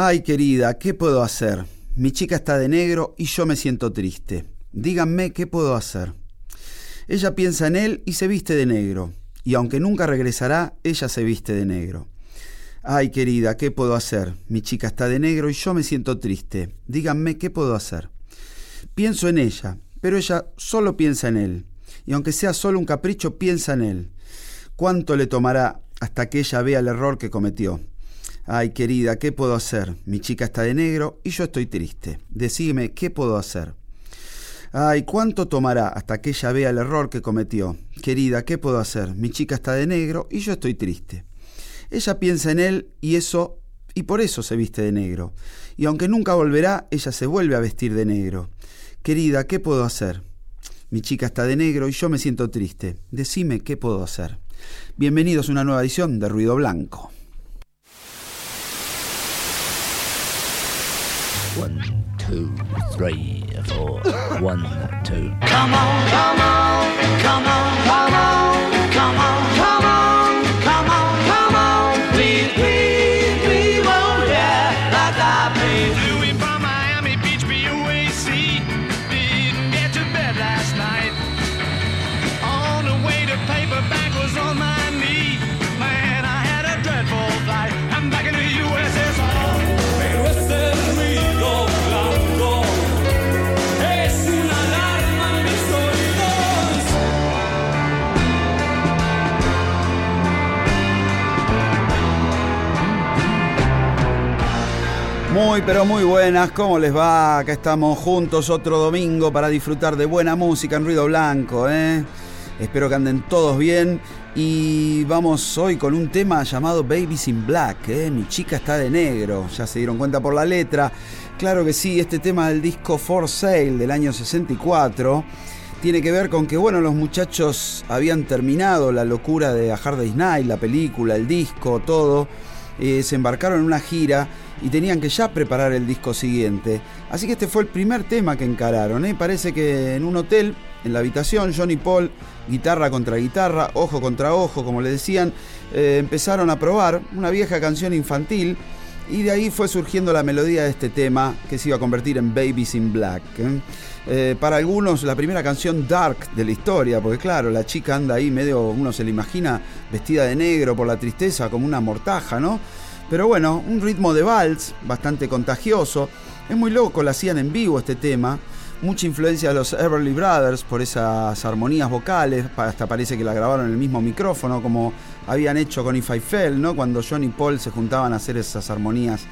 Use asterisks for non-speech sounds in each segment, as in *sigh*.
Ay, querida, ¿qué puedo hacer? Mi chica está de negro y yo me siento triste. Díganme qué puedo hacer. Ella piensa en él y se viste de negro, y aunque nunca regresará, ella se viste de negro. Ay, querida, ¿qué puedo hacer? Mi chica está de negro y yo me siento triste. Díganme qué puedo hacer. Pienso en ella, pero ella solo piensa en él, y aunque sea solo un capricho, piensa en él. ¿Cuánto le tomará hasta que ella vea el error que cometió? Ay, querida, ¿qué puedo hacer? Mi chica está de negro y yo estoy triste. Decime, ¿qué puedo hacer? Ay, ¿cuánto tomará hasta que ella vea el error que cometió? Querida, ¿qué puedo hacer? Mi chica está de negro y yo estoy triste. Ella piensa en él y eso, y por eso se viste de negro. Y aunque nunca volverá, ella se vuelve a vestir de negro. Querida, ¿qué puedo hacer? Mi chica está de negro y yo me siento triste. Decime qué puedo hacer. Bienvenidos a una nueva edición de Ruido Blanco. One, two, three, four. One, two. Come on, come on, come on, Muy, pero muy buenas, ¿cómo les va? Acá estamos juntos otro domingo para disfrutar de buena música en ruido blanco, ¿eh? Espero que anden todos bien y vamos hoy con un tema llamado Babies in Black, ¿eh? Mi chica está de negro, ya se dieron cuenta por la letra. Claro que sí, este tema del disco For Sale del año 64 tiene que ver con que, bueno, los muchachos habían terminado la locura de A Hard Day's Night, la película, el disco, todo. Eh, se embarcaron en una gira y tenían que ya preparar el disco siguiente. Así que este fue el primer tema que encararon. ¿eh? Parece que en un hotel, en la habitación, Johnny Paul, guitarra contra guitarra, ojo contra ojo, como le decían, eh, empezaron a probar una vieja canción infantil. Y de ahí fue surgiendo la melodía de este tema que se iba a convertir en Babies in Black. ¿eh? Para algunos la primera canción dark de la historia, porque claro, la chica anda ahí medio, uno se la imagina vestida de negro por la tristeza, como una mortaja, ¿no? Pero bueno, un ritmo de vals bastante contagioso. Es muy loco, la hacían en vivo este tema. Mucha influencia de los Everly Brothers por esas armonías vocales. Hasta parece que la grabaron en el mismo micrófono, como habían hecho con If I Fell, ¿no? Cuando John y Paul se juntaban a hacer esas armonías.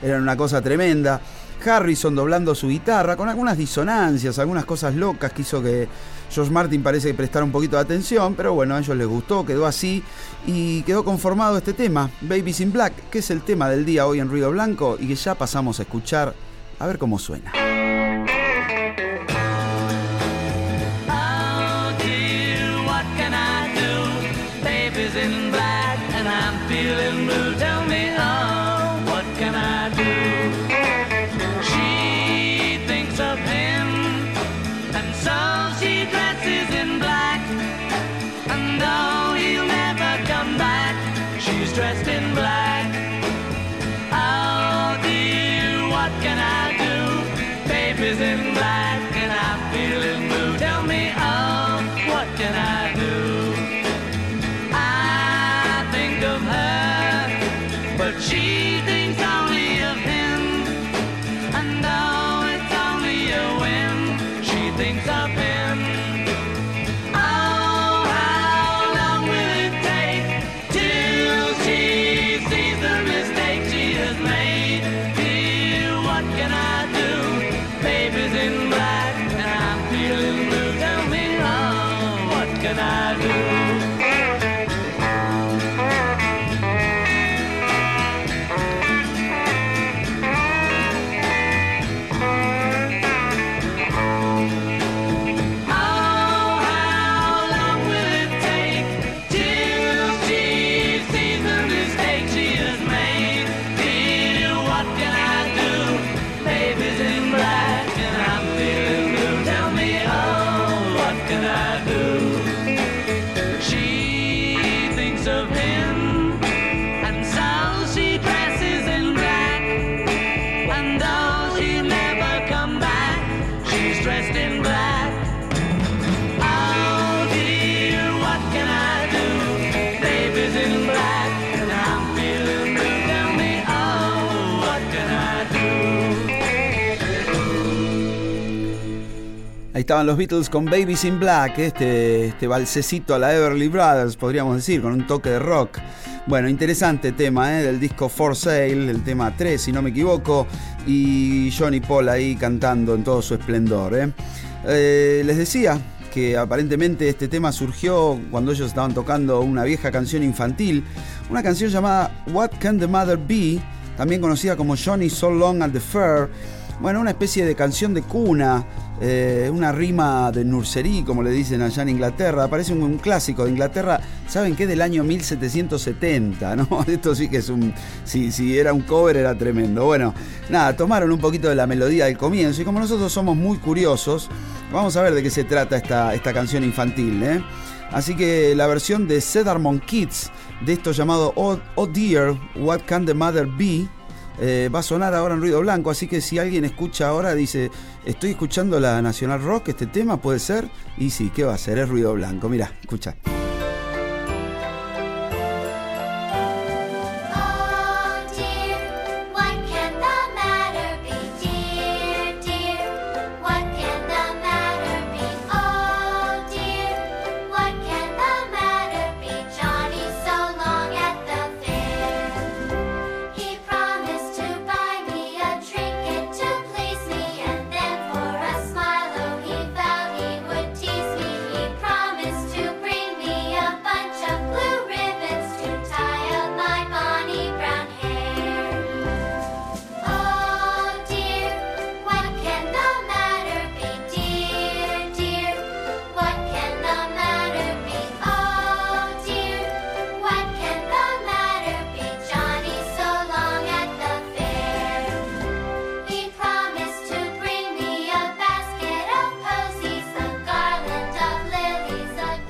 Eran una cosa tremenda. Harrison doblando su guitarra con algunas disonancias, algunas cosas locas que hizo que George Martin parece que prestara un poquito de atención, pero bueno, a ellos les gustó, quedó así y quedó conformado este tema, Babies in Black, que es el tema del día hoy en Ruido Blanco y que ya pasamos a escuchar a ver cómo suena. Estaban los Beatles con Babies in Black, este, este balsecito a la Everly Brothers, podríamos decir, con un toque de rock. Bueno, interesante tema ¿eh? del disco For Sale, el tema 3, si no me equivoco, y Johnny Paul ahí cantando en todo su esplendor. ¿eh? Eh, les decía que aparentemente este tema surgió cuando ellos estaban tocando una vieja canción infantil, una canción llamada What Can the Mother Be, también conocida como Johnny So Long at the Fair. Bueno, una especie de canción de cuna, eh, una rima de nursery, como le dicen allá en Inglaterra. Parece un, un clásico de Inglaterra, ¿saben qué? Del año 1770, ¿no? *laughs* Esto sí que es un. Si, si era un cover, era tremendo. Bueno, nada, tomaron un poquito de la melodía del comienzo y como nosotros somos muy curiosos, vamos a ver de qué se trata esta, esta canción infantil, ¿eh? Así que la versión de Cedarmon Kids de esto llamado Oh, oh Dear, What Can the Mother Be? Eh, va a sonar ahora en ruido blanco, así que si alguien escucha ahora, dice, estoy escuchando la Nacional Rock, este tema puede ser, y sí, ¿qué va a ser? Es ruido blanco, mira, escucha.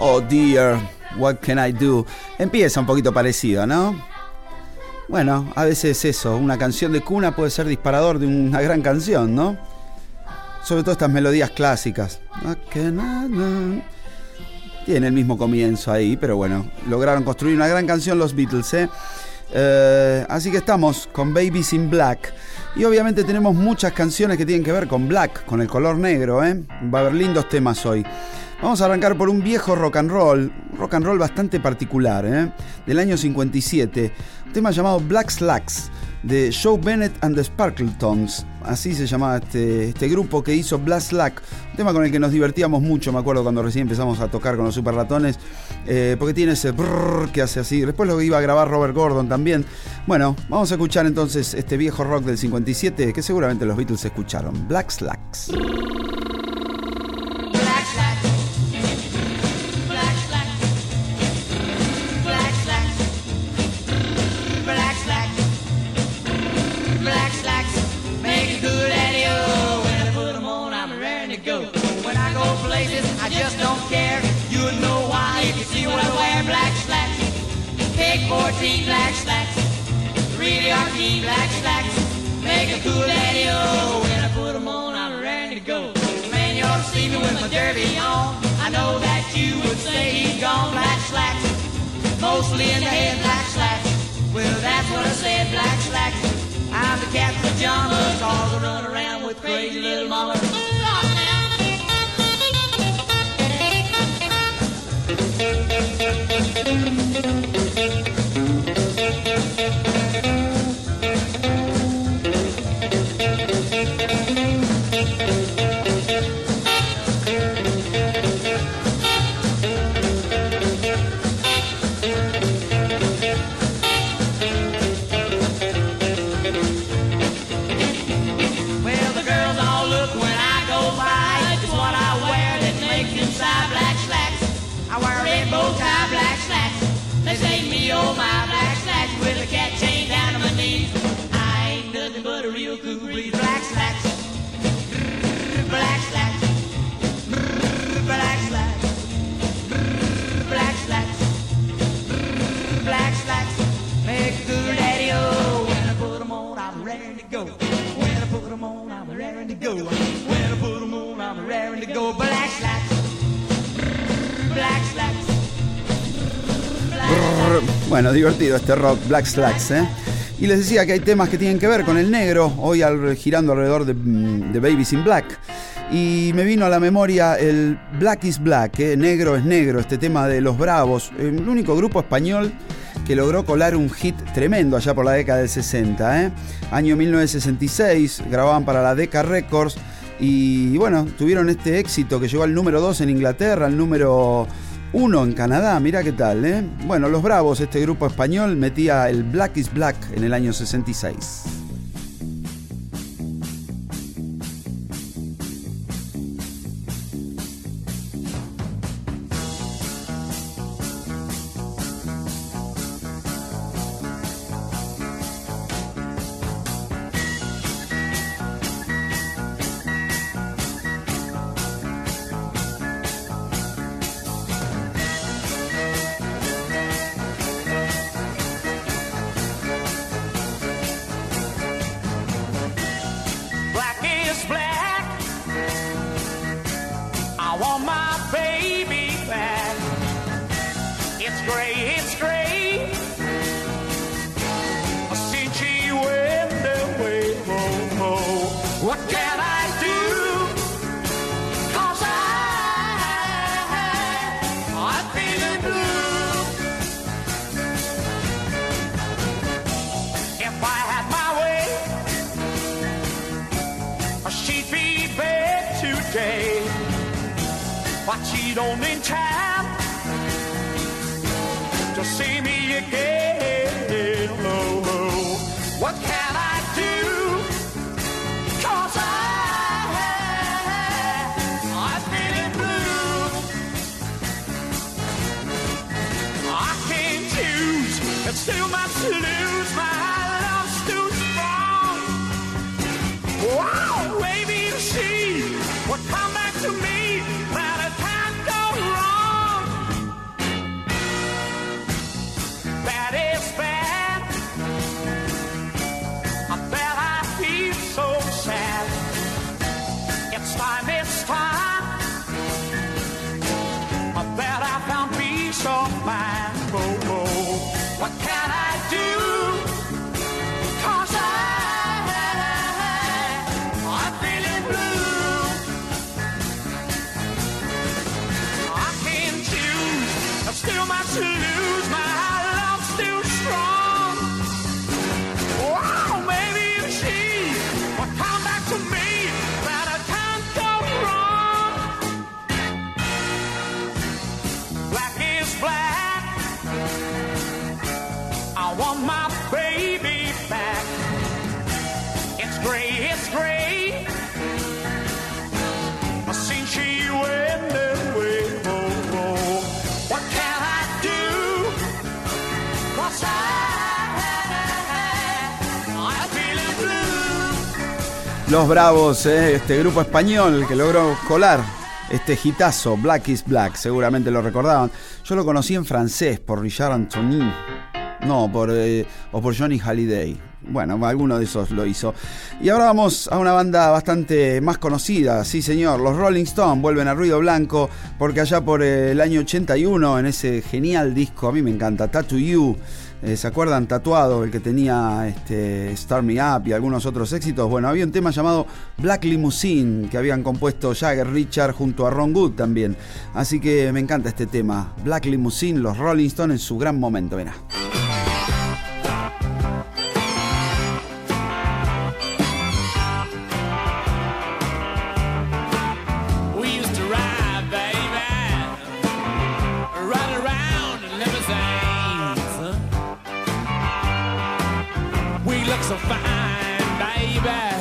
Oh dear, what can I do? Empieza un poquito parecido, ¿no? Bueno, a veces eso, una canción de cuna puede ser disparador de una gran canción, ¿no? Sobre todo estas melodías clásicas. Tiene el mismo comienzo ahí, pero bueno, lograron construir una gran canción los Beatles, ¿eh? Eh, así que estamos con Babies in Black. Y obviamente tenemos muchas canciones que tienen que ver con black, con el color negro, ¿eh? Va a haber lindos temas hoy. Vamos a arrancar por un viejo rock and roll, rock and roll bastante particular, ¿eh? del año 57. Un tema llamado Black Slacks de Joe Bennett and the Sparkletons. Así se llamaba este, este grupo que hizo Black Slack. Un tema con el que nos divertíamos mucho, me acuerdo cuando recién empezamos a tocar con los super ratones. eh, porque tiene ese brrr que hace así. Después lo iba a grabar Robert Gordon también. Bueno, vamos a escuchar entonces este viejo rock del 57 que seguramente los Beatles escucharon. Black Slacks. Este rock, Black Slacks, ¿eh? Y les decía que hay temas que tienen que ver con el negro, hoy girando alrededor de, mm, de Babies in Black. Y me vino a la memoria el Black is Black, ¿eh? negro es negro, este tema de Los Bravos, el único grupo español que logró colar un hit tremendo allá por la década del 60. ¿eh? Año 1966, grababan para la Decca Records y bueno, tuvieron este éxito que llegó al número 2 en Inglaterra, al número 1 en Canadá, mira qué tal. ¿eh? Bueno, Los Bravos, este grupo español, metía el Black is Black en el año 66. She don't in Los Bravos, ¿eh? este grupo español que logró colar este hitazo, Black is Black, seguramente lo recordaban. Yo lo conocí en francés por Richard Anthony, no, por, eh, o por Johnny Halliday. Bueno, alguno de esos lo hizo. Y ahora vamos a una banda bastante más conocida, sí señor, los Rolling Stones vuelven a Ruido Blanco, porque allá por eh, el año 81, en ese genial disco, a mí me encanta, Tattoo You, eh, ¿Se acuerdan Tatuado, el que tenía este, Start Me Up y algunos otros éxitos? Bueno, había un tema llamado Black Limousine que habían compuesto Jagger Richard junto a Ron Good también. Así que me encanta este tema. Black Limousine, los Rolling Stones en su gran momento. Verá. Look so fine, baby.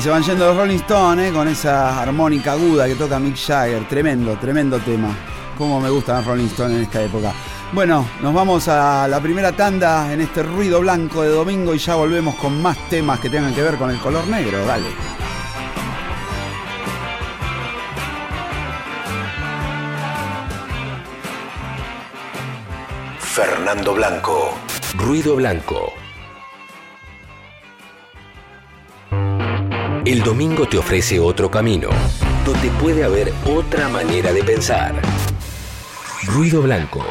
Se van yendo los Rolling Stones eh, con esa armónica aguda que toca Mick Jagger. Tremendo, tremendo tema. Cómo me gustan los Rolling Stones en esta época. Bueno, nos vamos a la primera tanda en este ruido blanco de domingo y ya volvemos con más temas que tengan que ver con el color negro. Dale. Fernando Blanco. Ruido Blanco. El domingo te ofrece otro camino, donde puede haber otra manera de pensar. Ruido Blanco.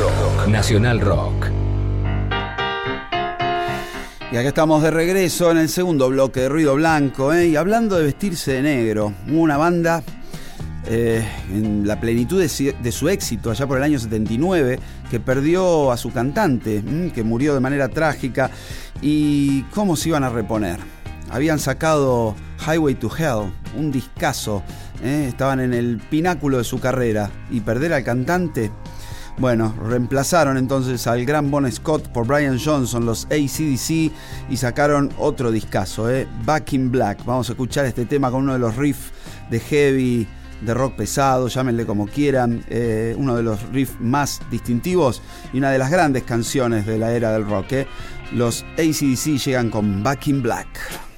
Rock. Nacional Rock. Y acá estamos de regreso en el segundo bloque de Ruido Blanco, ¿eh? y hablando de vestirse de negro, una banda eh, en la plenitud de, de su éxito allá por el año 79, que perdió a su cantante, que murió de manera trágica, y cómo se iban a reponer. Habían sacado Highway to Hell, un discazo, ¿eh? estaban en el pináculo de su carrera, y perder al cantante bueno, reemplazaron entonces al gran Bon Scott por Brian Johnson, los ACDC, y sacaron otro discazo, ¿eh? Back in Black. Vamos a escuchar este tema con uno de los riffs de heavy, de rock pesado, llámenle como quieran, eh, uno de los riffs más distintivos y una de las grandes canciones de la era del rock. ¿eh? Los ACDC llegan con Back in Black.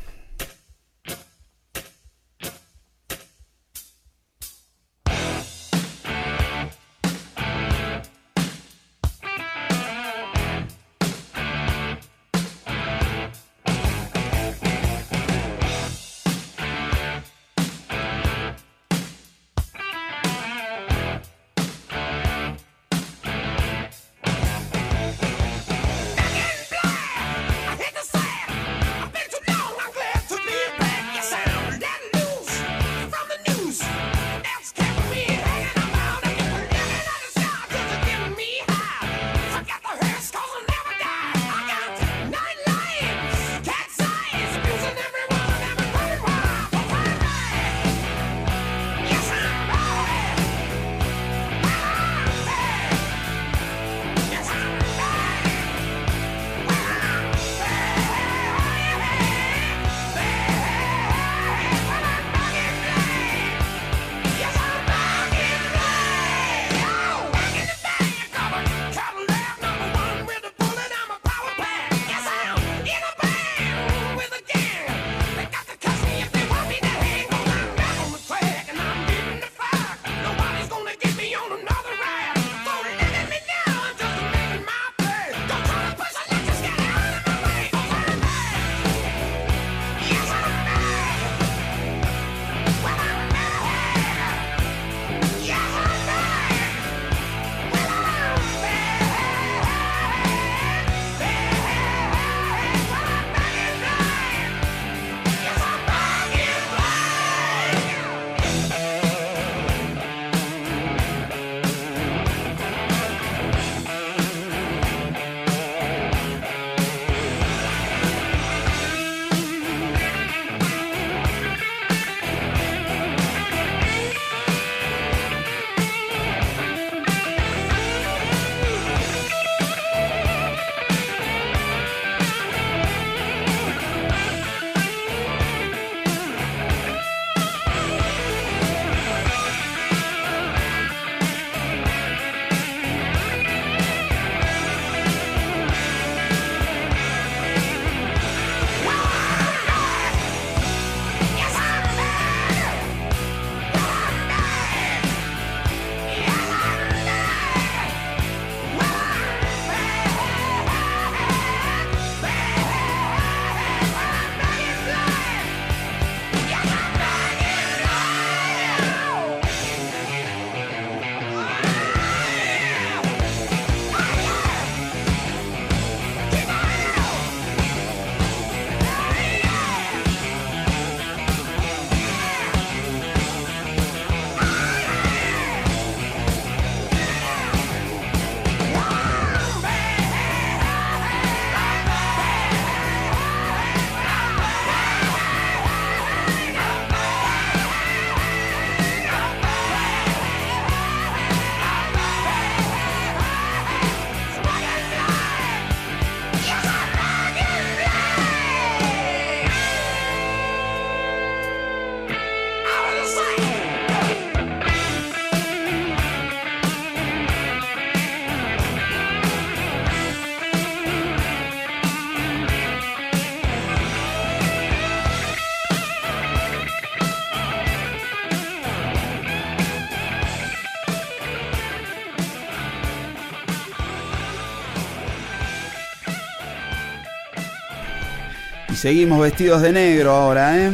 Seguimos vestidos de negro ahora, ¿eh?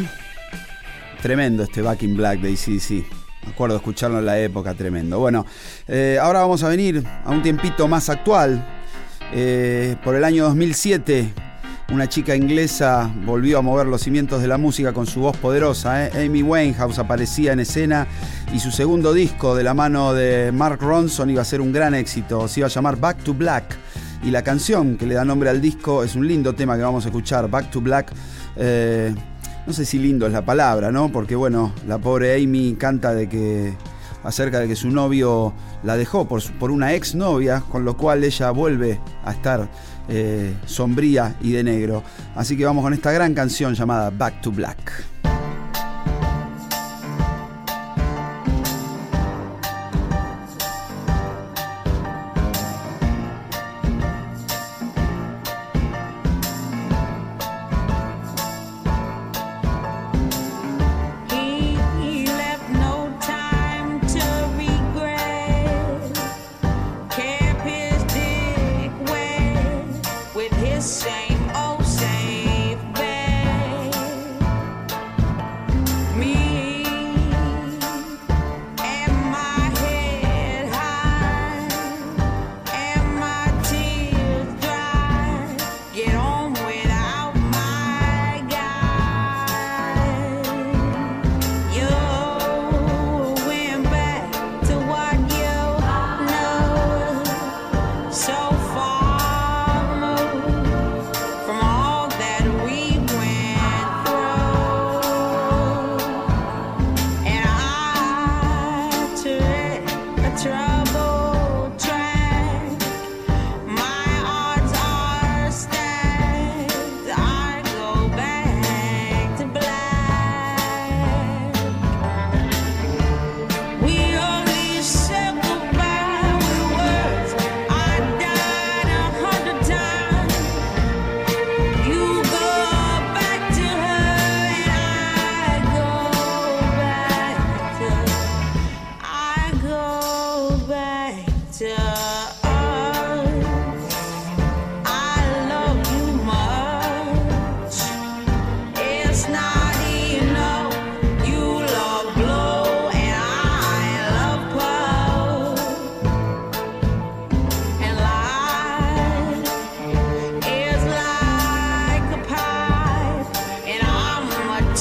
Tremendo este Back in Black de ACDC. Me acuerdo escucharlo en la época, tremendo. Bueno, eh, ahora vamos a venir a un tiempito más actual. Eh, por el año 2007, una chica inglesa volvió a mover los cimientos de la música con su voz poderosa. ¿eh? Amy Winehouse aparecía en escena y su segundo disco de la mano de Mark Ronson iba a ser un gran éxito. Se iba a llamar Back to Black. Y la canción que le da nombre al disco es un lindo tema que vamos a escuchar, Back to Black. Eh, no sé si lindo es la palabra, ¿no? Porque bueno, la pobre Amy canta de que acerca de que su novio la dejó por, por una ex novia, con lo cual ella vuelve a estar eh, sombría y de negro. Así que vamos con esta gran canción llamada Back to Black.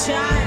time.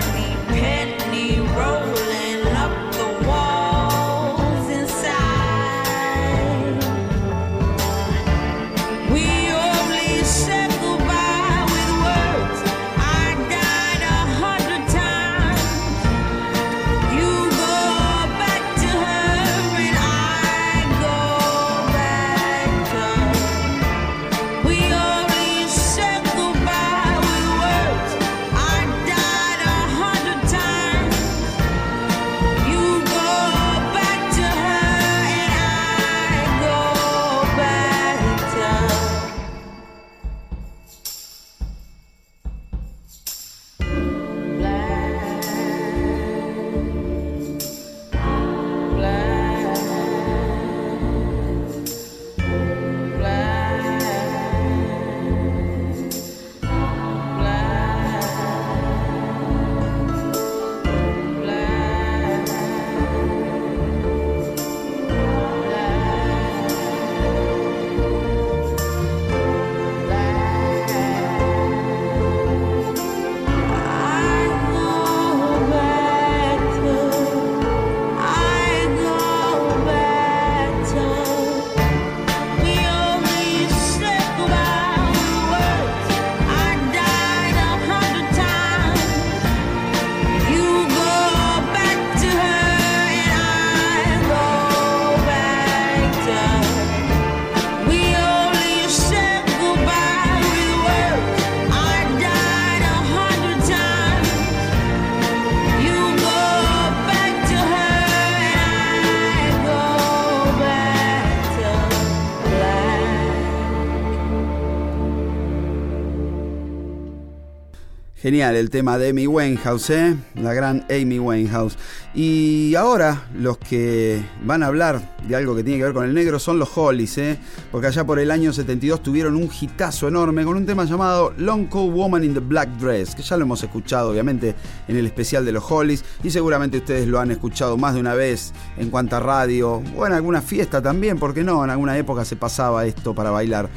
Genial el tema de Amy Winehouse, ¿eh? la gran Amy Winehouse. Y ahora los que van a hablar de algo que tiene que ver con el negro son los Hollies, ¿eh? porque allá por el año 72 tuvieron un hitazo enorme con un tema llamado Long Coat Woman in the Black Dress, que ya lo hemos escuchado obviamente en el especial de los Hollies y seguramente ustedes lo han escuchado más de una vez en cuanta radio o en alguna fiesta también, porque no, en alguna época se pasaba esto para bailar.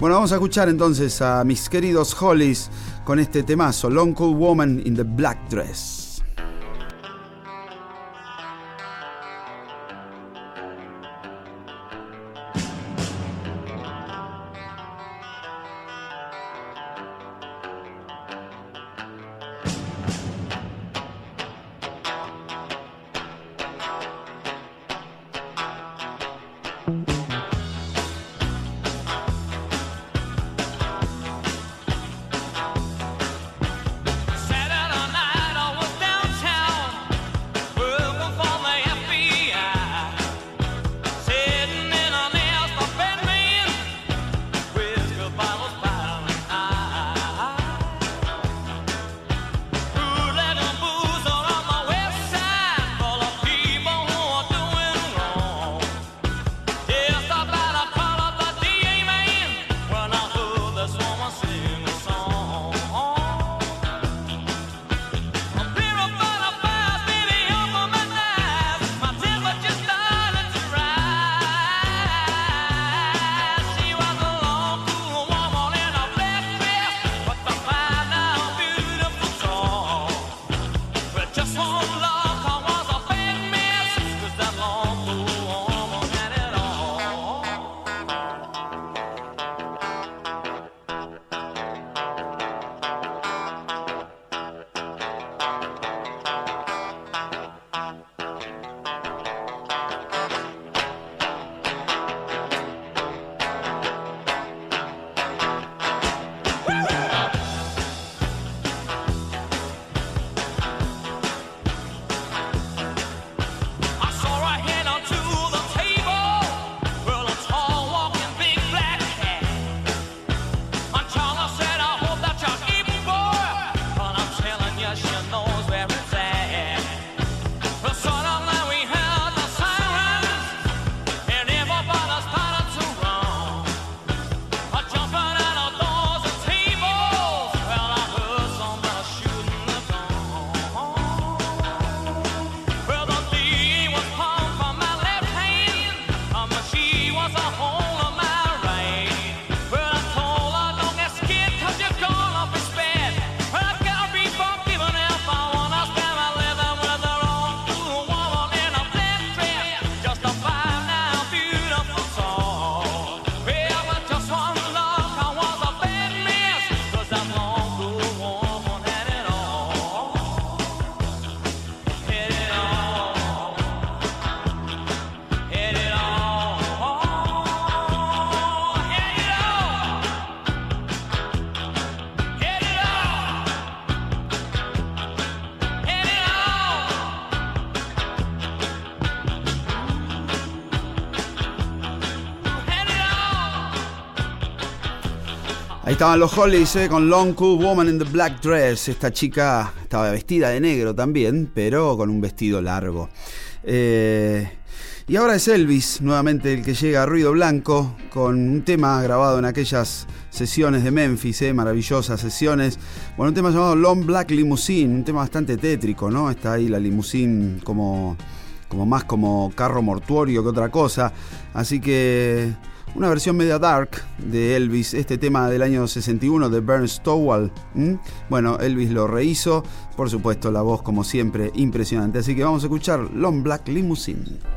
Bueno, vamos a escuchar entonces a mis queridos Hollies con este temazo, Long Coat Woman in the Black Dress. Estaban los Hollies eh, con Long Cool Woman in the Black Dress. Esta chica estaba vestida de negro también, pero con un vestido largo. Eh, y ahora es Elvis, nuevamente el que llega a Ruido Blanco, con un tema grabado en aquellas sesiones de Memphis, eh, maravillosas sesiones. Bueno, un tema llamado Long Black Limousine, un tema bastante tétrico, ¿no? Está ahí la limusine como, como más como carro mortuorio que otra cosa. Así que una versión media dark de Elvis, este tema del año 61 de Bernd Stowell. ¿m? Bueno, Elvis lo rehizo, por supuesto la voz como siempre impresionante, así que vamos a escuchar Long Black Limousine.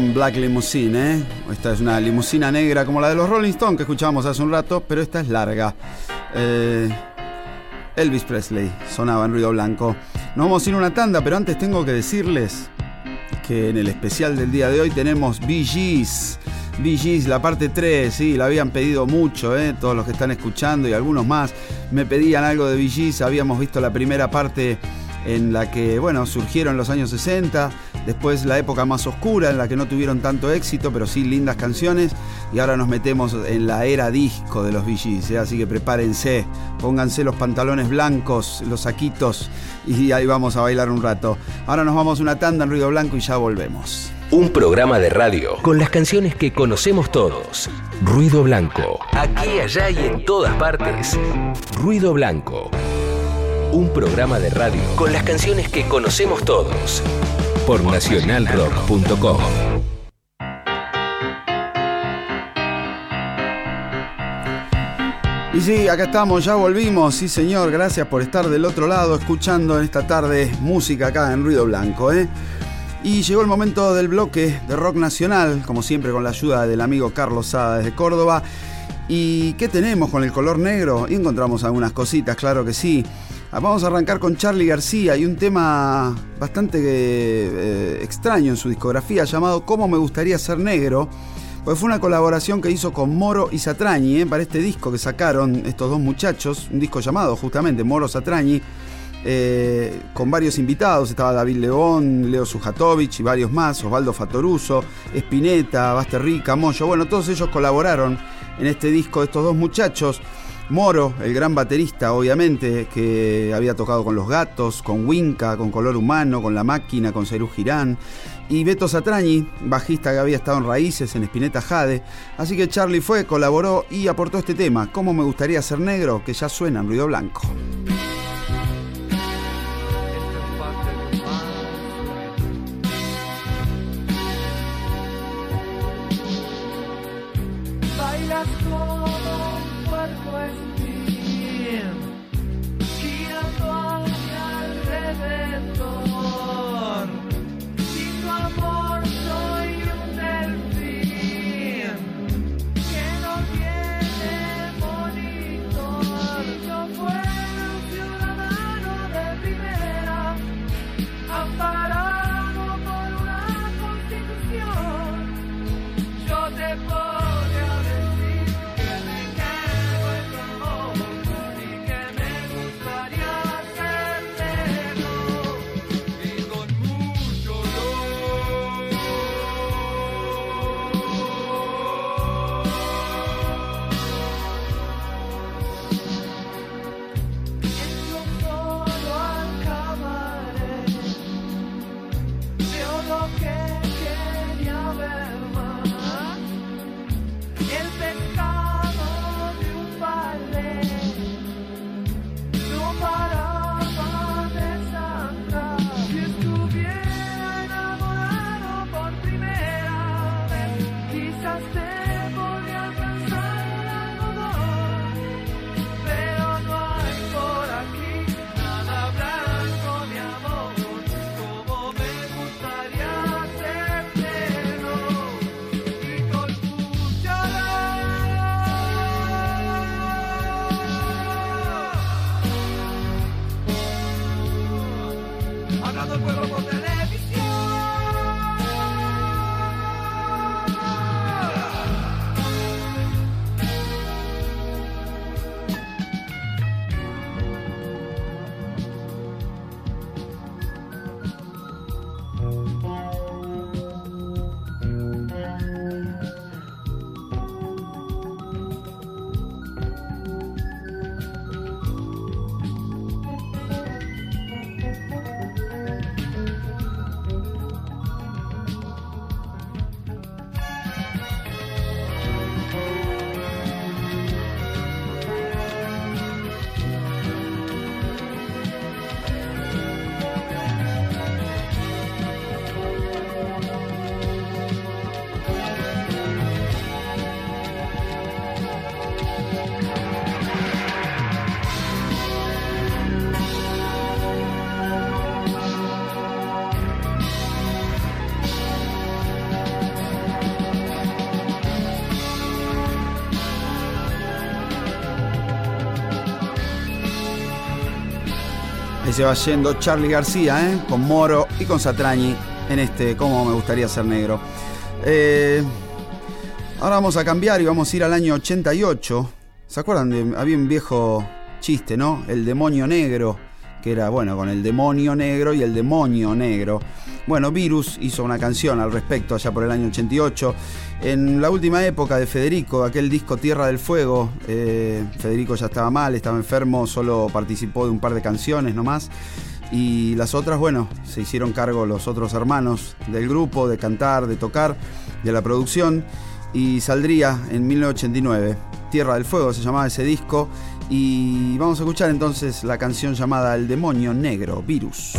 Black Limousine, ¿eh? Esta es una limusina negra como la de los Rolling Stones que escuchábamos hace un rato, pero esta es larga. Eh, Elvis Presley sonaba en ruido blanco. Nos vamos a ir una tanda, pero antes tengo que decirles que en el especial del día de hoy tenemos. Bee Gees, la parte 3, sí, la habían pedido mucho, ¿eh? todos los que están escuchando y algunos más me pedían algo de Gees. Habíamos visto la primera parte en la que, bueno, surgieron los años 60, después la época más oscura en la que no tuvieron tanto éxito, pero sí lindas canciones, y ahora nos metemos en la era disco de los Gees, ¿eh? así que prepárense, pónganse los pantalones blancos, los saquitos, y ahí vamos a bailar un rato. Ahora nos vamos una tanda en ruido blanco y ya volvemos. Un programa de radio con las canciones que conocemos todos. Ruido Blanco. Aquí, allá y en todas partes. Ruido Blanco. Un programa de radio con las canciones que conocemos todos. Por nacionalrock.com. Y sí, acá estamos, ya volvimos, sí señor, gracias por estar del otro lado escuchando en esta tarde música acá en Ruido Blanco, ¿eh? Y llegó el momento del bloque de rock nacional, como siempre con la ayuda del amigo Carlos Sada desde Córdoba. ¿Y qué tenemos con el color negro? Y encontramos algunas cositas, claro que sí. Ah, Vamos a arrancar con Charlie García y un tema bastante eh, extraño en su discografía llamado Cómo me gustaría ser negro. Pues fue una colaboración que hizo con Moro y Satrañi ¿eh? para este disco que sacaron estos dos muchachos, un disco llamado justamente Moro Satrañi, eh, con varios invitados, estaba David León, Leo Sujatovich y varios más, Osvaldo Fatoruso, Espineta, Basterrica, Moyo, bueno, todos ellos colaboraron en este disco de estos dos muchachos. Moro, el gran baterista, obviamente, que había tocado con Los Gatos, con Winca, con Color Humano, con La Máquina, con Cerú Girán. Y Beto Satrañi, bajista que había estado en Raíces, en Espineta Jade. Así que Charlie fue, colaboró y aportó este tema, ¿Cómo me gustaría ser negro? que ya suena en ruido blanco. Se va yendo Charlie García, ¿eh? con Moro y con Satrañi en este Cómo me gustaría ser negro. Eh, ahora vamos a cambiar y vamos a ir al año 88. ¿Se acuerdan? De, había un viejo chiste, ¿no? El demonio negro, que era, bueno, con el demonio negro y el demonio negro. Bueno, Virus hizo una canción al respecto allá por el año 88. En la última época de Federico, aquel disco Tierra del Fuego, eh, Federico ya estaba mal, estaba enfermo, solo participó de un par de canciones nomás. Y las otras, bueno, se hicieron cargo los otros hermanos del grupo, de cantar, de tocar, de la producción. Y saldría en 1989. Tierra del Fuego se llamaba ese disco. Y vamos a escuchar entonces la canción llamada El Demonio Negro, Virus.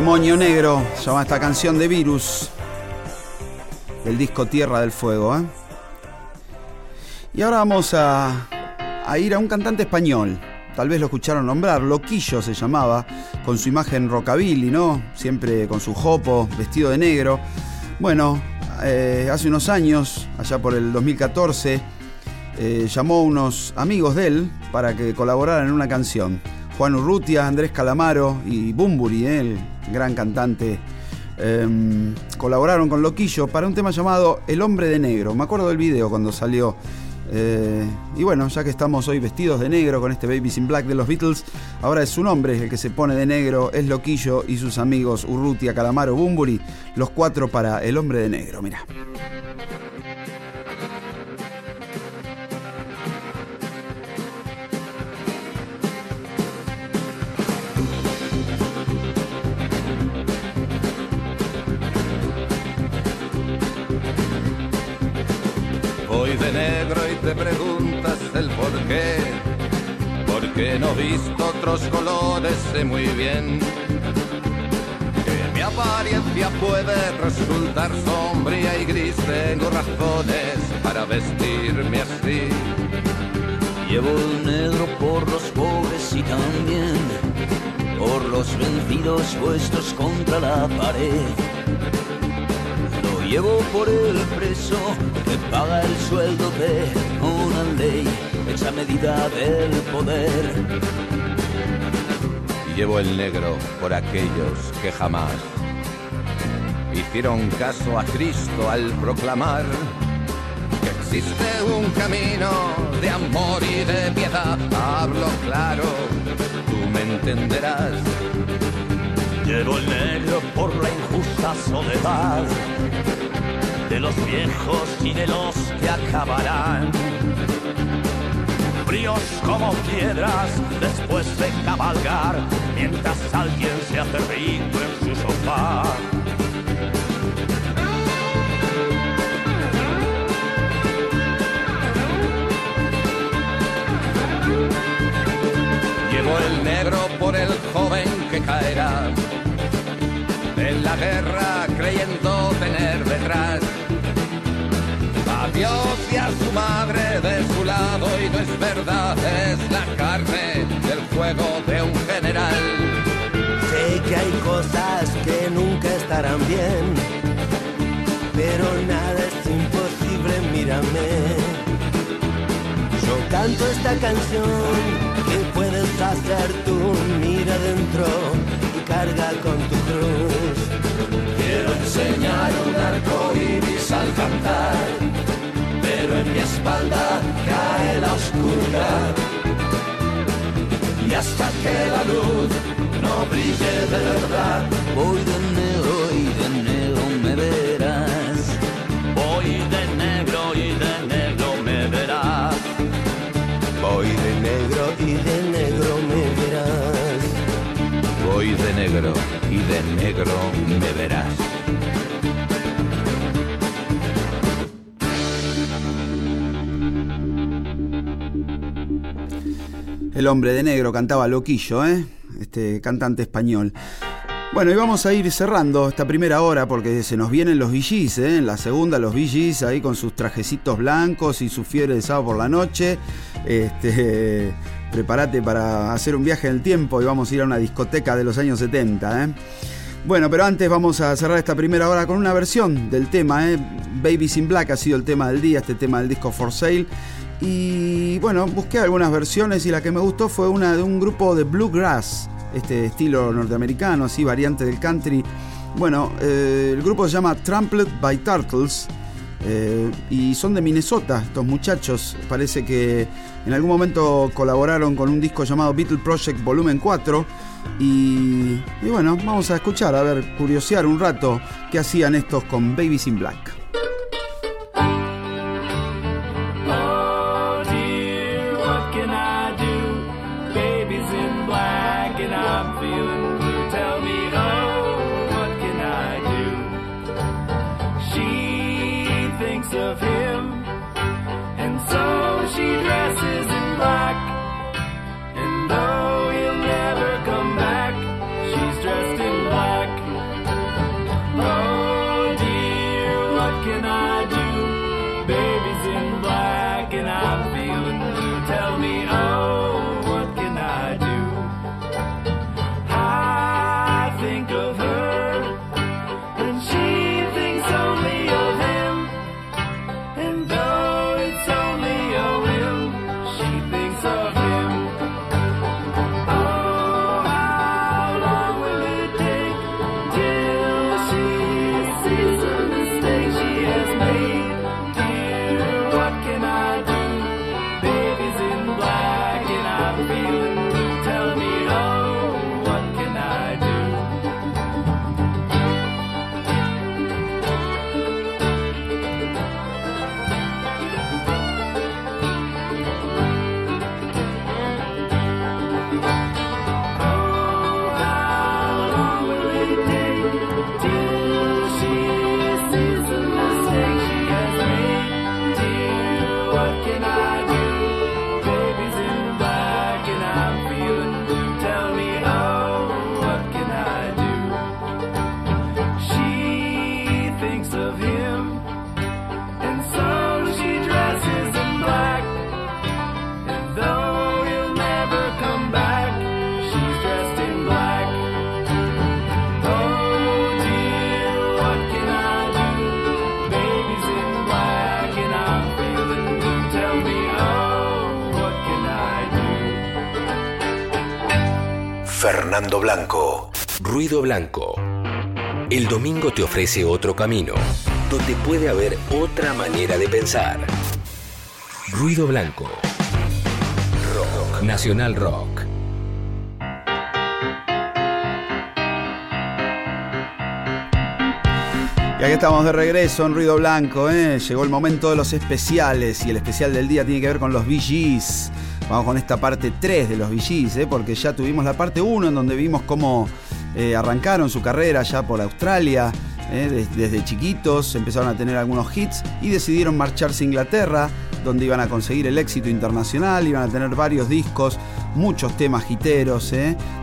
Demonio negro se llama esta canción de Virus del disco Tierra del Fuego. ¿eh? Y ahora vamos a, ir a un cantante español. tal vez lo escucharon nombrar, Loquillo se llamaba, con su imagen rockabilly, ¿no? Siempre con su jopo, vestido de negro. Bueno, eh, hace unos años, allá por el 2014, eh, llamó a unos amigos de él para que colaboraran en una canción. Juan Urrutia, Andrés Calamaro y Bumburi, eh, gran cantante, em, colaboraron con Loquillo para un tema llamado El hombre de negro. Me acuerdo del video cuando salió. Eh, y bueno, ya que estamos hoy vestidos de negro con este Babies in Black de los Beatles, ahora es su nombre el que se pone de negro, es Loquillo y sus amigos Urrutia, Calamaro, Bumburi, los cuatro para El hombre de negro. Mira. Te preguntas el por qué. Porque no he visto otros colores, sé muy bien que mi apariencia puede resultar sombría y gris. Tengo razones para vestirme así. Llevo el negro por los pobres y también por los vencidos puestos contra la pared. Llevo por el preso que paga el sueldo de una ley hecha medida del poder. Llevo el negro por aquellos que jamás hicieron caso a Cristo al proclamar que existe un camino de amor y de piedad. Hablo claro, tú me entenderás. Llevo el negro por la injusta soledad de los viejos y de los que acabarán. Fríos como piedras después de cabalgar, mientras alguien se hace rico en su sofá. Llevo el negro por el joven que caerá en la guerra creyendo tener detrás Dios y a su madre de su lado y no es verdad, es la carne del fuego de un general. Sé que hay cosas que nunca estarán bien, pero nada es imposible, mírame. Yo canto esta canción que puedes hacer tú, mira dentro y carga con tu cruz. Quiero enseñar un arco iris al cantar, en mi espalda cae la oscuridad. Y hasta que la luz no brille de verdad, Voy de negro y de negro me verás. Voy de negro y de negro me verás. Voy de negro Y de negro me verás. Voy de negro y de negro me verás. El hombre de negro cantaba Loquillo, ¿eh? Este cantante español. Bueno, y vamos a ir cerrando esta primera hora porque se nos vienen los VGs, ¿eh? En la segunda los VGs ahí con sus trajecitos blancos y su fiebre de sábado por la noche. Este, *laughs* prepárate para hacer un viaje en el tiempo y vamos a ir a una discoteca de los años 70, ¿eh? Bueno, pero antes vamos a cerrar esta primera hora con una versión del tema, ¿eh? Babies in Black ha sido el tema del día, este tema del disco For Sale. Y bueno, busqué algunas versiones y la que me gustó fue una de un grupo de bluegrass, este estilo norteamericano, así variante del country. Bueno, eh, el grupo se llama Trampled by Turtles eh, y son de Minnesota, estos muchachos. Parece que en algún momento colaboraron con un disco llamado Beatle Project Volumen 4. Y, y bueno, vamos a escuchar, a ver, curiosear un rato qué hacían estos con Babies in Black. I'm feeling Fernando Blanco. Ruido Blanco. El domingo te ofrece otro camino, donde puede haber otra manera de pensar. Ruido Blanco. Rock. Nacional Rock. Y aquí estamos de regreso en Ruido Blanco, ¿eh? llegó el momento de los especiales y el especial del día tiene que ver con los VGs. Vamos con esta parte 3 de los VGs, ¿eh? porque ya tuvimos la parte 1 en donde vimos cómo eh, arrancaron su carrera ya por Australia. ¿eh? Des- Desde chiquitos empezaron a tener algunos hits y decidieron marcharse a Inglaterra, donde iban a conseguir el éxito internacional, iban a tener varios discos, muchos temas hiteros,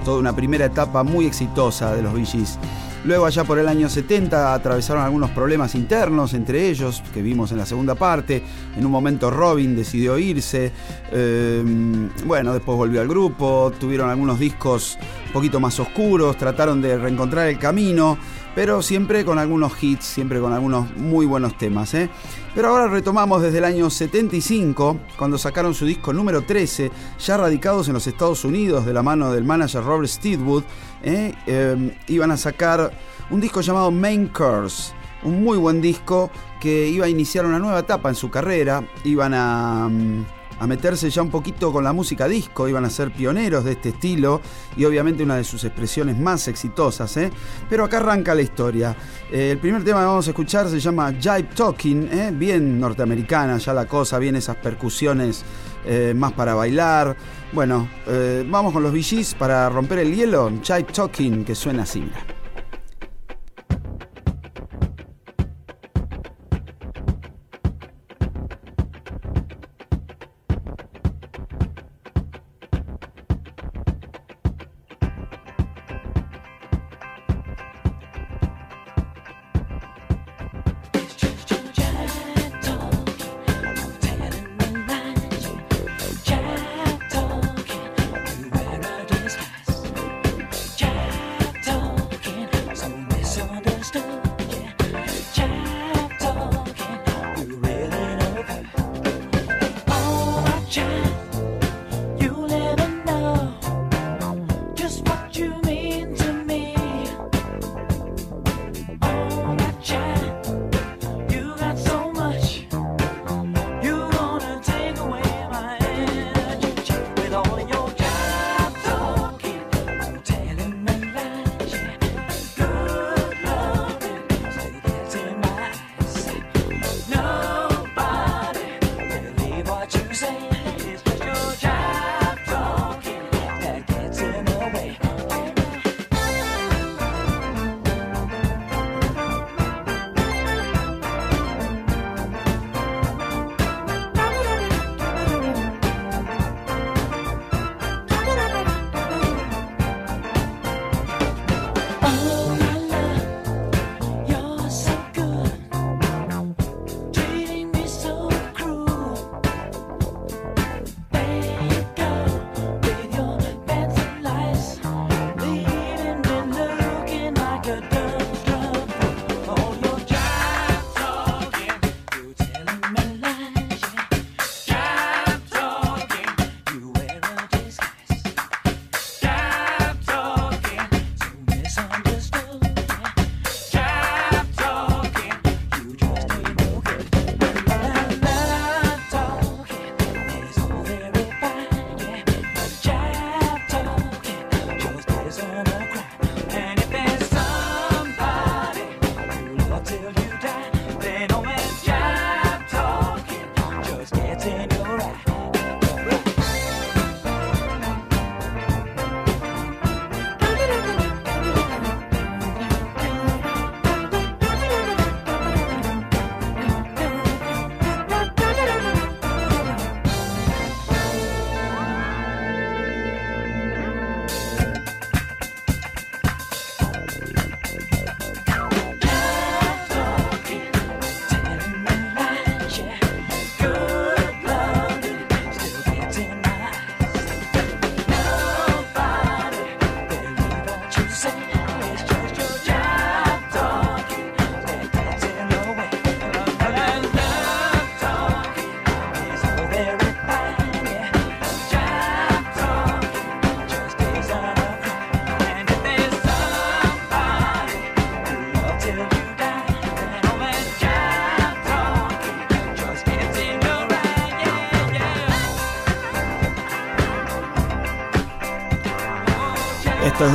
toda una primera etapa muy exitosa de los VGs. Luego allá por el año 70 atravesaron algunos problemas internos, entre ellos, que vimos en la segunda parte. En un momento Robin decidió irse. eh, bueno, después volvió al grupo. Tuvieron algunos discos un poquito más oscuros. Trataron de reencontrar el camino. Pero siempre con algunos hits, siempre con algunos muy buenos temas. ¿eh? Pero ahora retomamos desde el año 75, cuando sacaron su disco número 13, ya radicados en los Estados Unidos de la mano del manager Robert Steedwood. ¿eh? Eh, iban a sacar un disco llamado Main Curse, un muy buen disco que iba a iniciar una nueva etapa en su carrera. Iban a, mm, a meterse ya un poquito con la música disco, iban a ser pioneros de este estilo y obviamente una de sus expresiones más exitosas. ¿eh? Pero acá arranca la historia. Eh, el primer tema que vamos a escuchar se llama Jive Talking, ¿eh? bien norteamericana ya la cosa, bien esas percusiones eh, más para bailar. Bueno, eh, vamos con los VGs para romper el hielo. Jive Talking, que suena así. mira.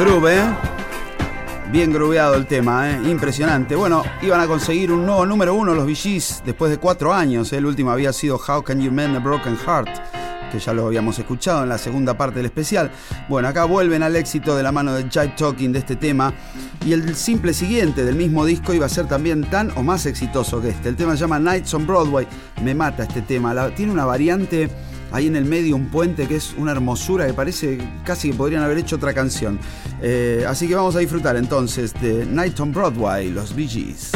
Groove, ¿eh? Bien grooveado el tema, ¿eh? Impresionante. Bueno, iban a conseguir un nuevo número uno los VGs después de cuatro años. ¿eh? El último había sido How Can You Mend a Broken Heart, que ya lo habíamos escuchado en la segunda parte del especial. Bueno, acá vuelven al éxito de la mano de Jive Talking de este tema. Y el simple siguiente del mismo disco iba a ser también tan o más exitoso que este. El tema se llama Nights on Broadway. Me mata este tema. Tiene una variante ahí en el medio un puente que es una hermosura que parece casi que podrían haber hecho otra canción. Eh, así que vamos a disfrutar entonces de Night on Broadway, los Bee.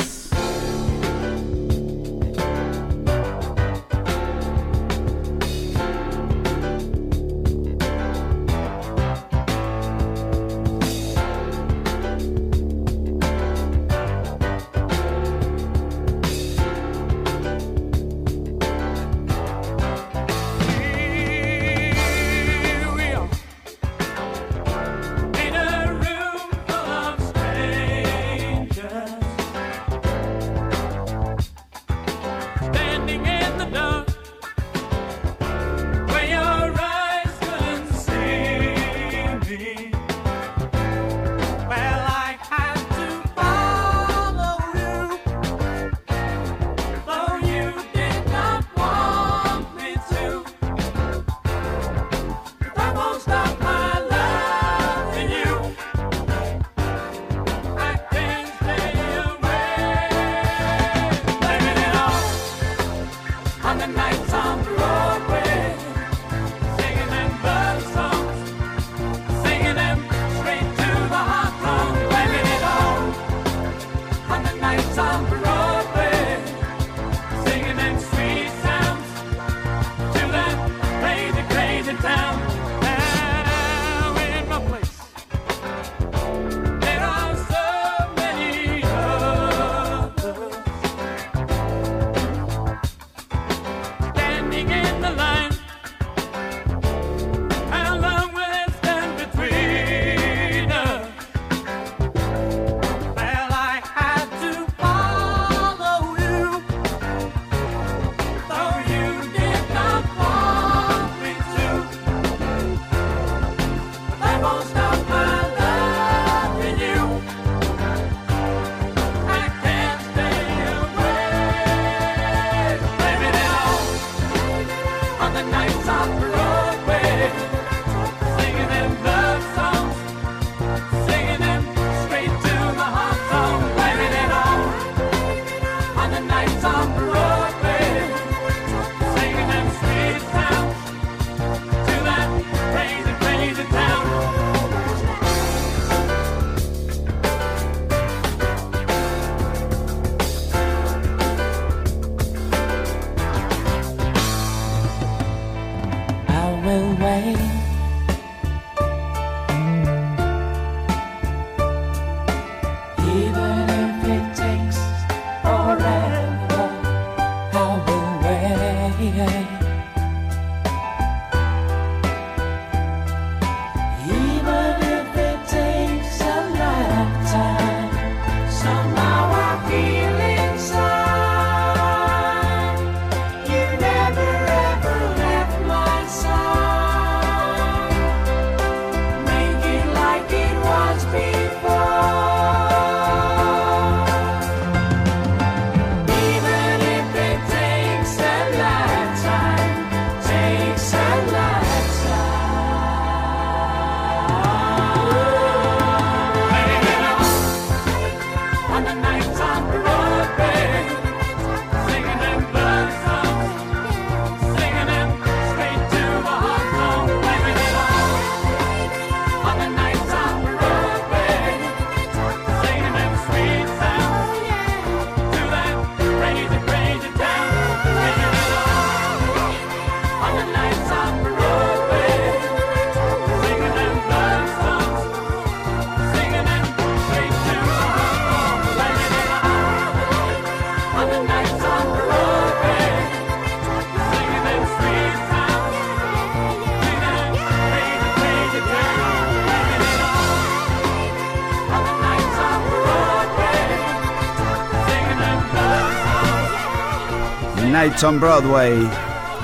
Nights on Broadway.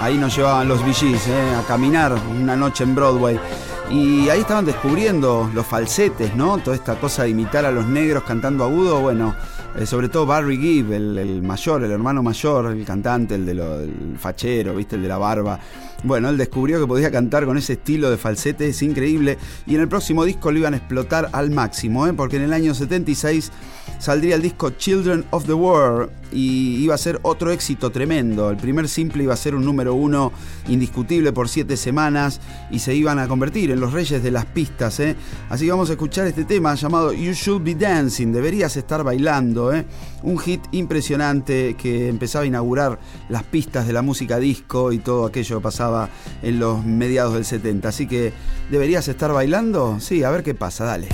Ahí nos llevaban los VGs, ¿eh? a caminar una noche en Broadway. Y ahí estaban descubriendo los falsetes, ¿no? Toda esta cosa de imitar a los negros cantando agudo, bueno, eh, sobre todo Barry Gibb, el, el mayor, el hermano mayor, el cantante, el de lo- del fachero, ¿viste? El de la barba. Bueno, él descubrió que podía cantar con ese estilo de falsete, es increíble. Y en el próximo disco lo iban a explotar al máximo, ¿eh? porque en el año 76 saldría el disco Children of the World y iba a ser otro éxito tremendo. El primer simple iba a ser un número uno indiscutible por siete semanas y se iban a convertir en los reyes de las pistas. ¿eh? Así que vamos a escuchar este tema llamado You Should Be Dancing, deberías estar bailando. ¿eh? Un hit impresionante que empezaba a inaugurar las pistas de la música disco y todo aquello que pasaba en los mediados del 70. Así que, ¿deberías estar bailando? Sí, a ver qué pasa, dale.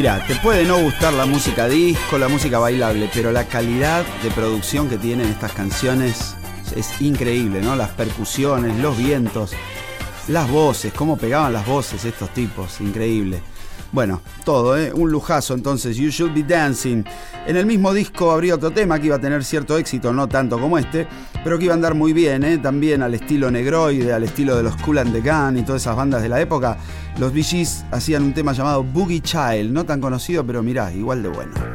Mira, te puede no gustar la música disco, la música bailable, pero la calidad de producción que tienen estas canciones es increíble, ¿no? Las percusiones, los vientos, las voces, cómo pegaban las voces estos tipos, increíble. Bueno, todo, ¿eh? Un lujazo entonces, You Should Be Dancing. En el mismo disco habría otro tema que iba a tener cierto éxito, no tanto como este, pero que iba a andar muy bien, ¿eh? También al estilo negroide, al estilo de los Cool and the Gun y todas esas bandas de la época. Los Gees hacían un tema llamado Boogie Child, no tan conocido, pero mirá, igual de bueno.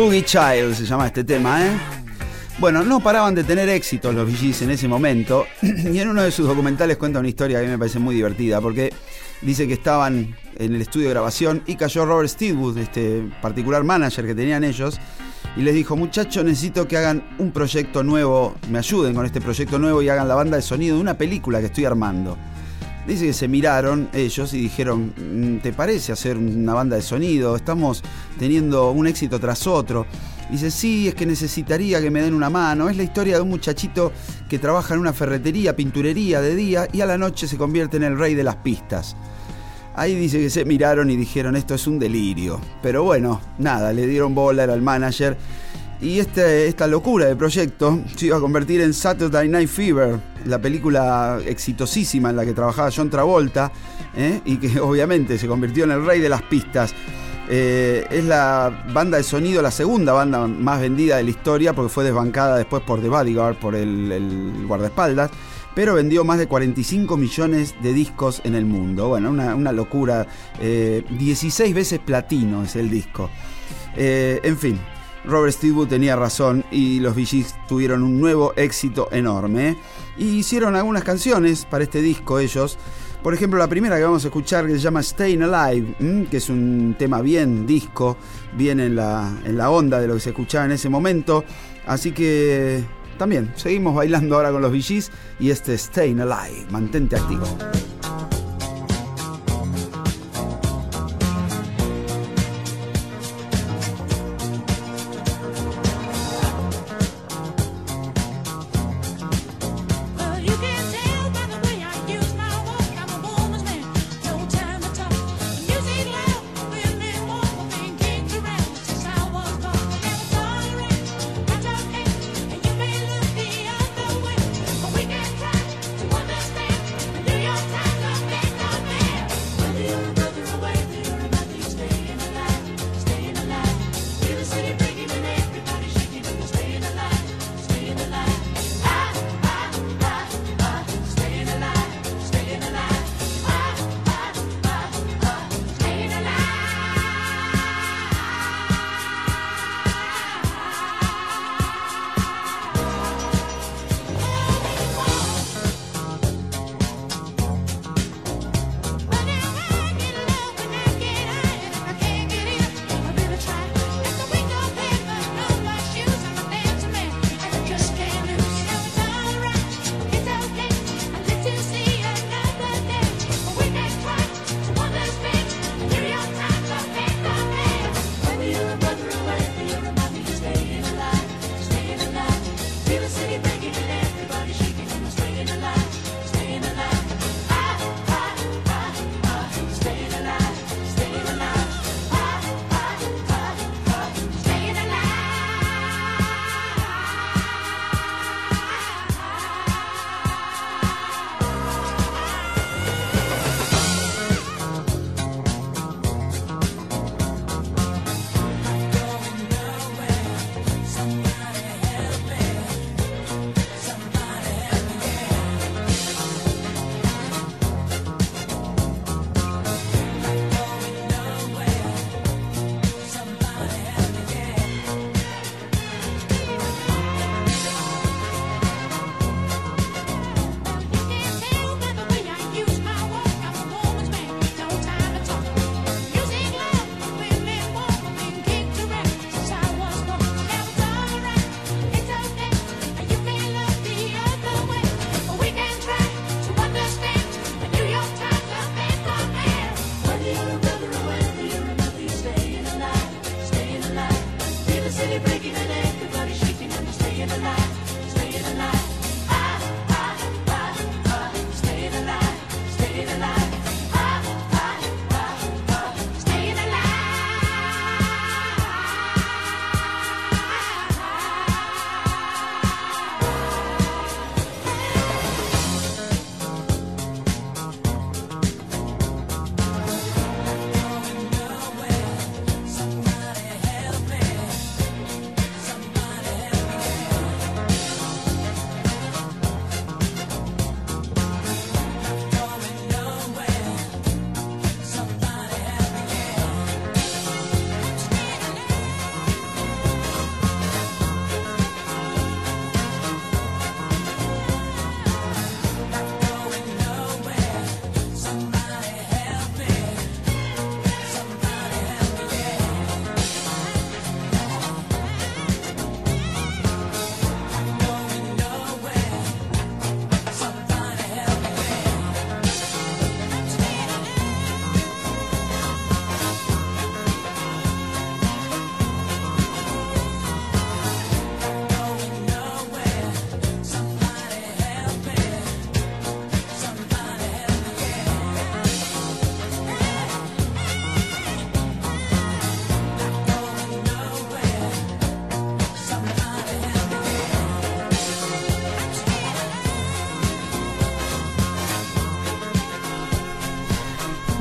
Boogie Child se llama este tema, ¿eh? Bueno, no paraban de tener éxitos los Gees en ese momento *clears throat* y en uno de sus documentales cuenta una historia que a mí me parece muy divertida porque dice que estaban en el estudio de grabación y cayó Robert Steelwood, este particular manager que tenían ellos, y les dijo, muchachos, necesito que hagan un proyecto nuevo, me ayuden con este proyecto nuevo y hagan la banda de sonido de una película que estoy armando. Dice que se miraron ellos y dijeron, "Mm, ¿te parece hacer una banda de sonido? Estamos teniendo un éxito tras otro. Dice, sí, es que necesitaría que me den una mano. Es la historia de un muchachito que trabaja en una ferretería, pinturería de día y a la noche se convierte en el rey de las pistas. Ahí dice que se miraron y dijeron, esto es un delirio. Pero bueno, nada, le dieron bola, el manager Y este, esta locura de proyecto se iba a convertir en Saturday Night Fever, la película exitosísima en la que trabajaba John Travolta, ¿eh? y que *laughs* obviamente se convirtió en el rey de las pistas. Eh, es la banda de sonido, la segunda banda más vendida de la historia, porque fue desbancada después por The Bodyguard, por el, el guardaespaldas, pero vendió más de 45 millones de discos en el mundo. Bueno, una, una locura. Eh, 16 veces platino es el disco. Eh, en fin, Robert Stigwood tenía razón y los Gees tuvieron un nuevo éxito enorme. ¿eh? Y hicieron algunas canciones para este disco ellos. Por ejemplo, la primera que vamos a escuchar que se llama Staying Alive, que es un tema bien disco, bien en la, en la onda de lo que se escuchaba en ese momento. Así que también seguimos bailando ahora con los Gees y este Staying Alive, mantente activo.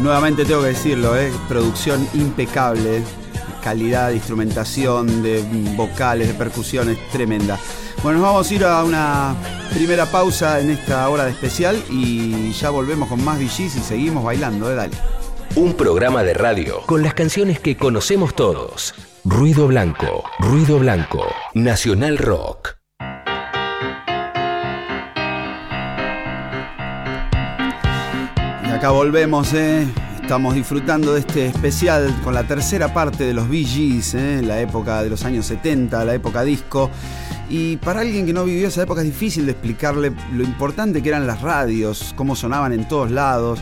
Nuevamente tengo que decirlo, ¿eh? producción impecable, calidad de instrumentación, de vocales, de percusiones, tremenda. Bueno, nos vamos a ir a una primera pausa en esta hora de especial y ya volvemos con más VGs y seguimos bailando, ¿eh? dale. Un programa de radio con las canciones que conocemos todos. Ruido Blanco, Ruido Blanco, Nacional Rock. Acá volvemos, ¿eh? Estamos disfrutando de este especial con la tercera parte de los Gees, ¿eh? la época de los años 70, la época disco. Y para alguien que no vivió esa época es difícil de explicarle lo importante que eran las radios, cómo sonaban en todos lados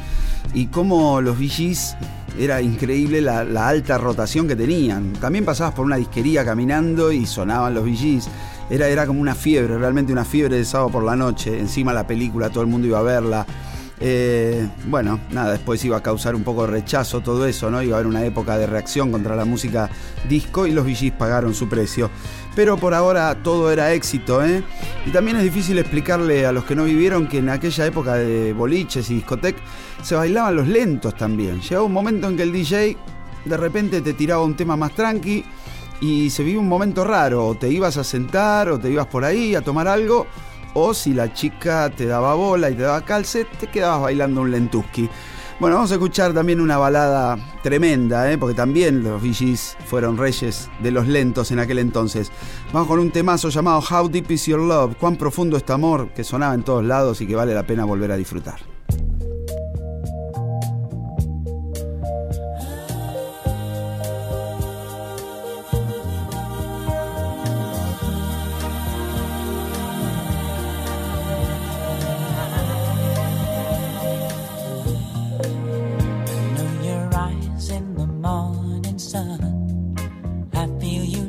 y cómo los Gees era increíble la, alta rotación que tenían. También pasabas por una disquería caminando y sonaban los Gees. Era, era como una fiebre, realmente una fiebre de sábado por la noche. Encima la película, todo el mundo iba a verla. Eh, bueno, nada, después iba a causar un poco de rechazo todo eso, ¿no? Iba a haber una época de reacción contra la música disco y los VGs pagaron su precio. Pero por ahora todo era éxito, ¿eh? Y también es difícil explicarle a los que no vivieron que en aquella época de boliches y discotec se bailaban los lentos también. Llegaba un momento en que el DJ de repente te tiraba un tema más tranqui y se vivía un momento raro, o te ibas a sentar o te ibas por ahí a tomar algo o si la chica te daba bola y te daba calce, te quedabas bailando un lentuski. Bueno, vamos a escuchar también una balada tremenda, ¿eh? porque también los VGs fueron reyes de los lentos en aquel entonces. Vamos con un temazo llamado How Deep Is Your Love, cuán profundo este amor, que sonaba en todos lados y que vale la pena volver a disfrutar.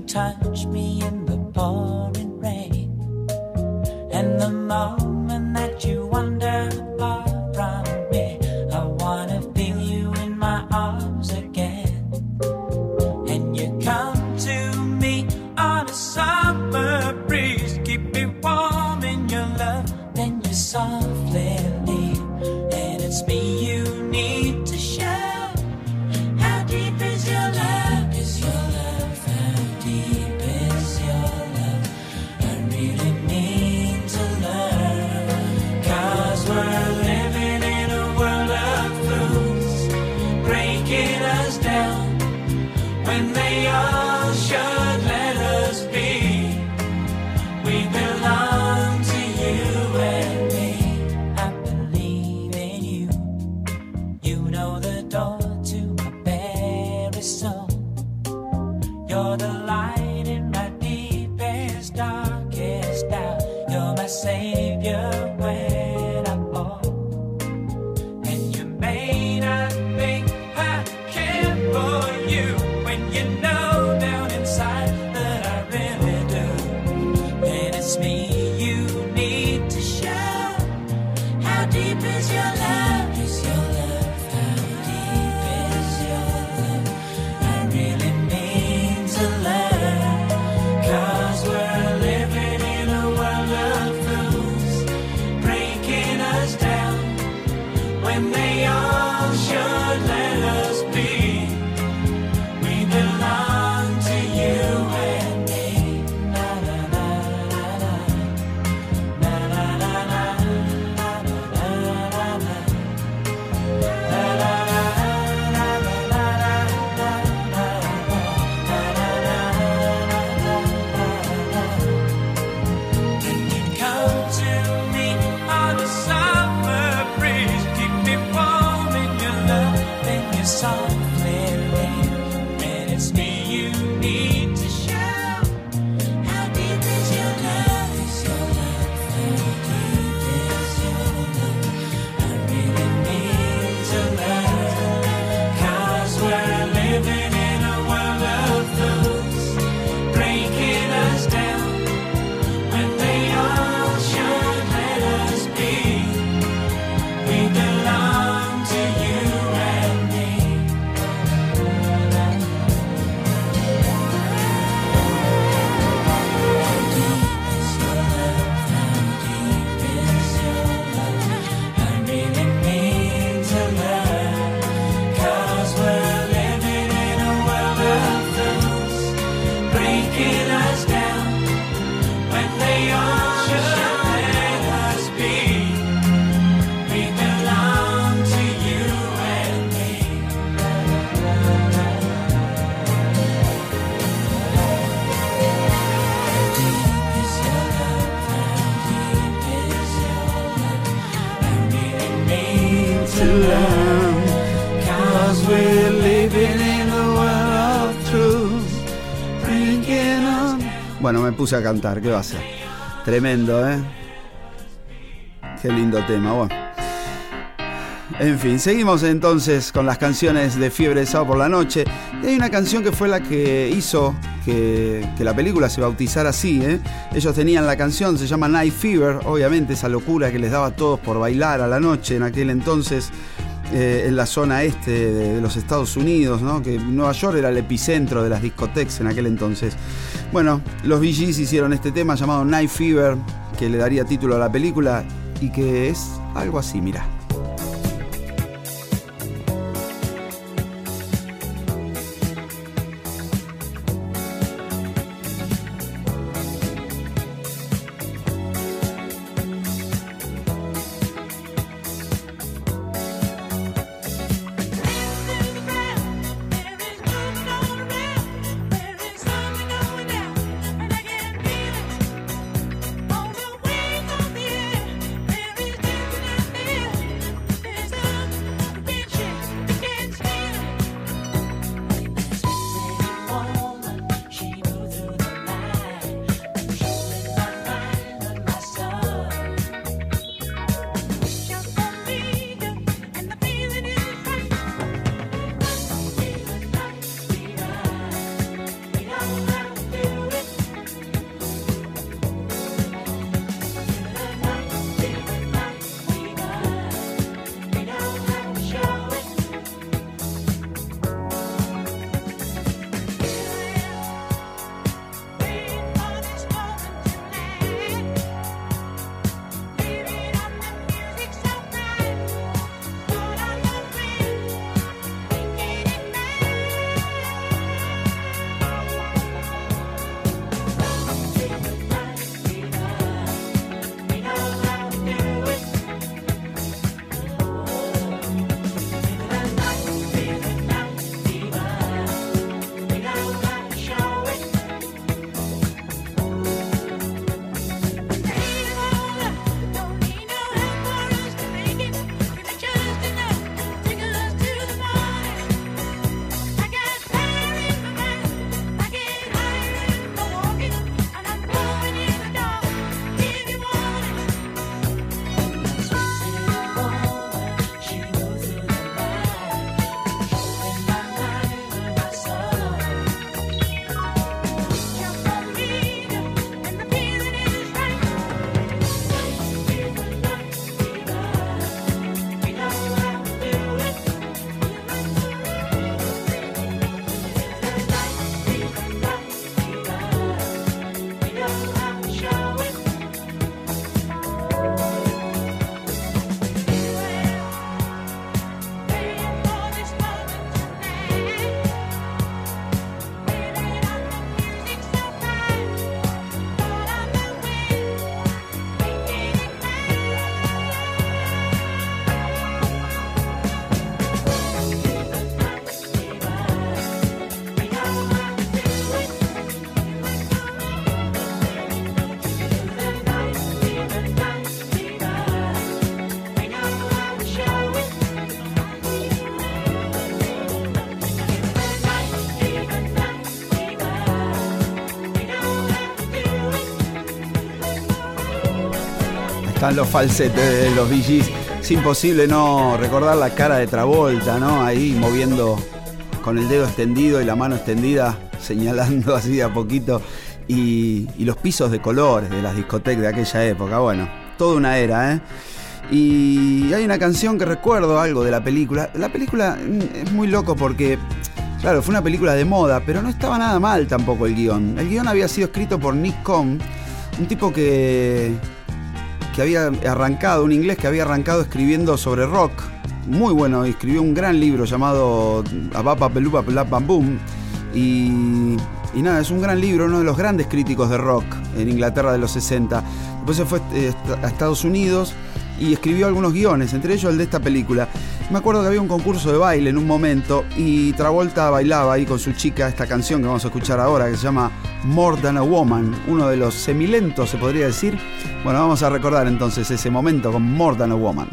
Touch me in the pouring rain. And the moment puse a cantar, ¿qué va a ser? Tremendo, ¿eh? Qué lindo tema, bueno. En fin, seguimos entonces con las canciones de Fiebre de Sábado por la Noche. Y hay una canción que fue la que hizo que, que la película se bautizara así, ¿eh? Ellos tenían la canción, se llama Night Fever, obviamente esa locura que les daba a todos por bailar a la noche en aquel entonces. eh, en la zona este de, de los Estados Unidos, ¿no? que Nueva York era el epicentro de las discotecas en aquel entonces. Bueno, los Gees hicieron este tema llamado Night Fever, que le daría título a la película y que es algo así, mira. Los falsetes de los Gees. Es imposible no recordar la cara de Travolta, ¿no? Ahí moviendo con el dedo extendido y la mano extendida, *laughs* señalando así de a poquito. Y, y los pisos de colores de las discotecas de aquella época. Bueno, toda una era, ¿eh? Y hay una canción que recuerdo algo de la película. La película mm, es muy loco porque, claro, fue una película de moda, pero no estaba nada mal tampoco el guion. El guion había sido escrito por Nick Cohn, un tipo que, que había arrancado, un inglés que había arrancado escribiendo sobre rock. Muy bueno, escribió un gran libro llamado Abapa Pelupa Bam. Y, y nada, es un gran libro, uno de los grandes críticos de rock en Inglaterra de los 60. Después se fue eh, a Estados Unidos y escribió algunos guiones, entre ellos el de esta película. Me acuerdo que había un concurso de baile en un momento y Travolta bailaba ahí con su chica esta canción que vamos a escuchar ahora, que se llama More Than a Woman, uno de los semilentos, se podría decir. Bueno, vamos a recordar entonces ese momento con More Than a Woman.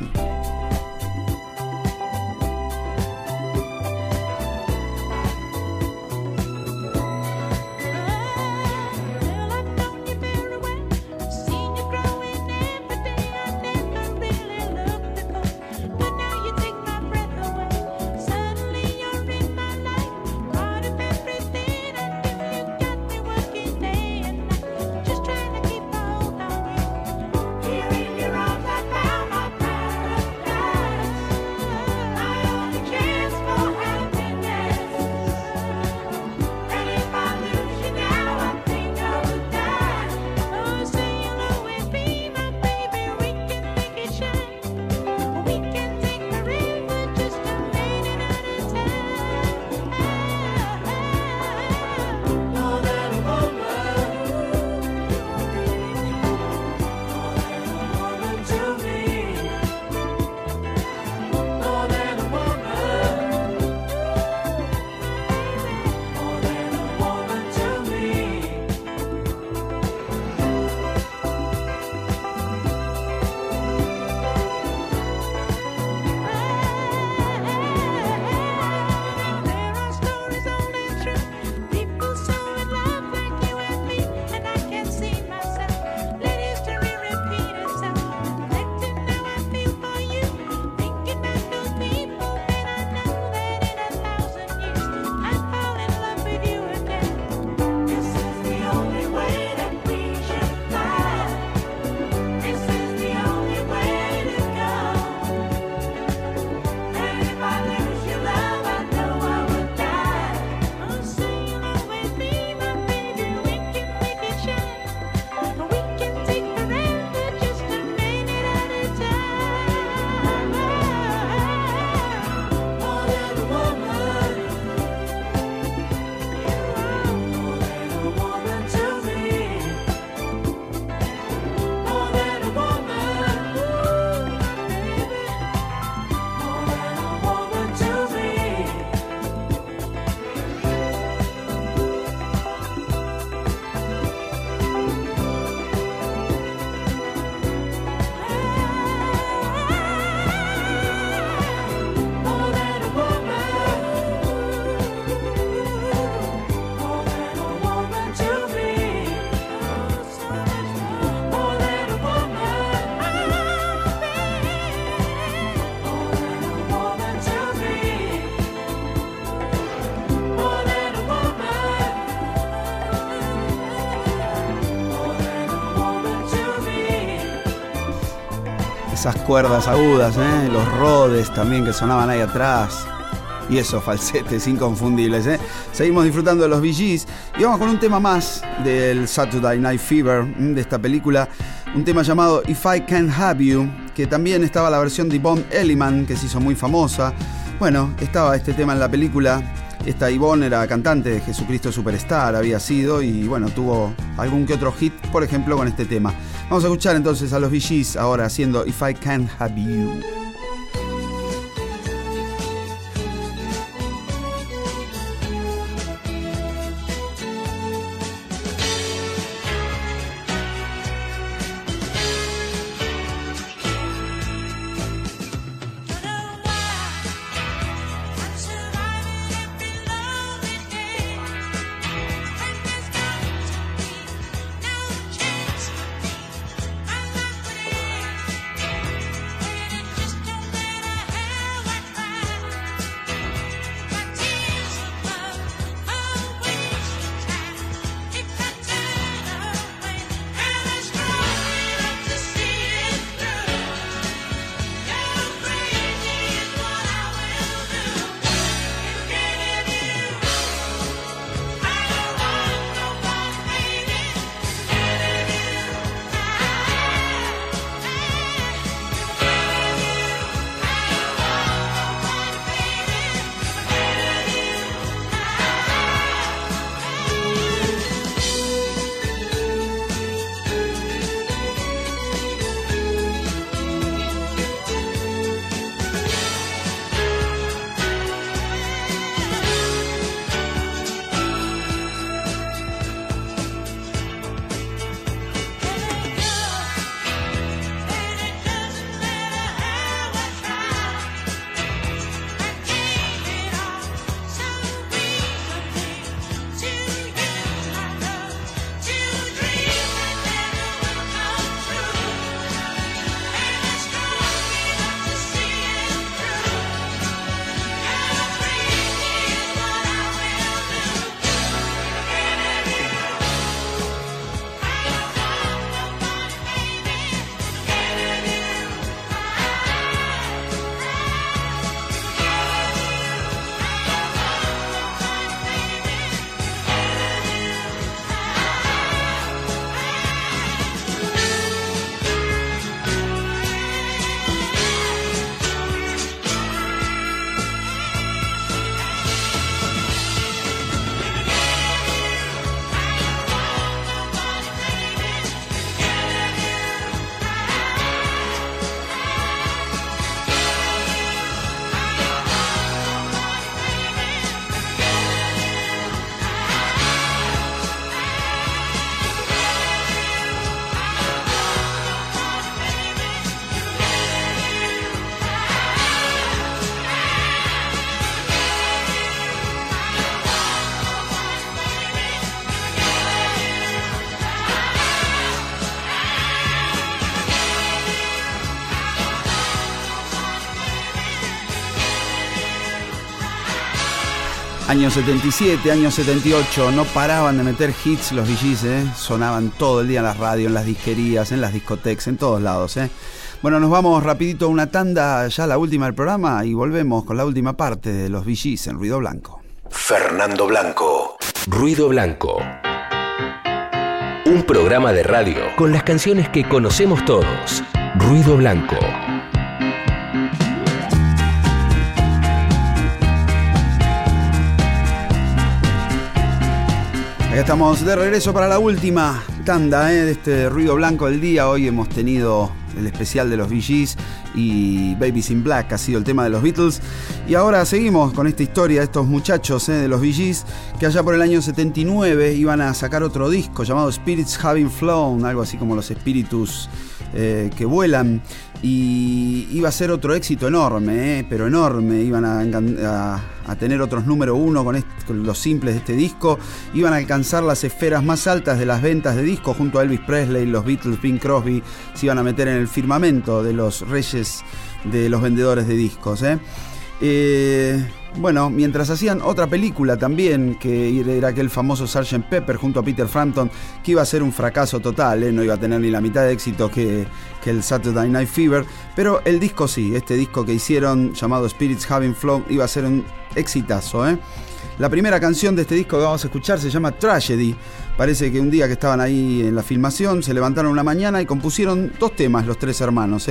Cuerdas agudas, ¿eh? los rodes también que sonaban ahí atrás. Y esos falsetes *laughs* inconfundibles. ¿eh? Seguimos disfrutando de los VGs. Y vamos con un tema más del Saturday Night Fever, de esta película. Un tema llamado If I Can Have You, que también estaba la versión de Yvonne Elliman, que se hizo muy famosa. Bueno, estaba este tema en la película. Esta Yvonne era cantante de Jesucristo Superstar, había sido, y bueno, tuvo algún que otro hit, por ejemplo, con este tema. Vamos a escuchar entonces a los VGs ahora haciendo If I Can Have You. Año 77, año 78, no paraban de meter hits los VGs, ¿eh? sonaban todo el día en la radio, en las disquerías, en las discotecas, en todos lados. ¿eh? Bueno, nos vamos rapidito a una tanda, ya la última del programa, y volvemos con la última parte de los VGs en Ruido Blanco. Fernando Blanco. Ruido Blanco. Un programa de radio con las canciones que conocemos todos. Ruido Blanco. Acá estamos de regreso para la última tanda ¿eh? de este ruido blanco del día. Hoy hemos tenido el especial de los VGs y Babies in Black ha sido el tema de los Beatles. Y ahora seguimos con esta historia de estos muchachos ¿eh? de los VGs que allá por el año 79 iban a sacar otro disco llamado Spirits Having Flown, algo así como los espíritus eh, que vuelan. Y iba a ser otro éxito enorme, ¿eh? pero enorme. Iban a, tener otros número uno con los simples de este disco. Iban a alcanzar las esferas más altas de las ventas de discos junto a Elvis Presley, los Beatles, Bing Crosby. Se iban a meter en el firmamento de los reyes de los vendedores de discos. ¿eh? Eh, bueno, mientras hacían otra película también, que era aquel famoso Sgt. Pepper junto a Peter Frampton, que iba a ser un fracaso total, ¿eh? no iba a tener ni la mitad de éxito que, el Saturday Night Fever, pero el disco sí, este disco que hicieron llamado Spirits Having Flown iba a ser un exitazo. ¿eh? La primera canción de este disco que vamos a escuchar se llama Tragedy. Parece que un día que estaban ahí en la filmación se levantaron una mañana y compusieron dos temas los tres hermanos,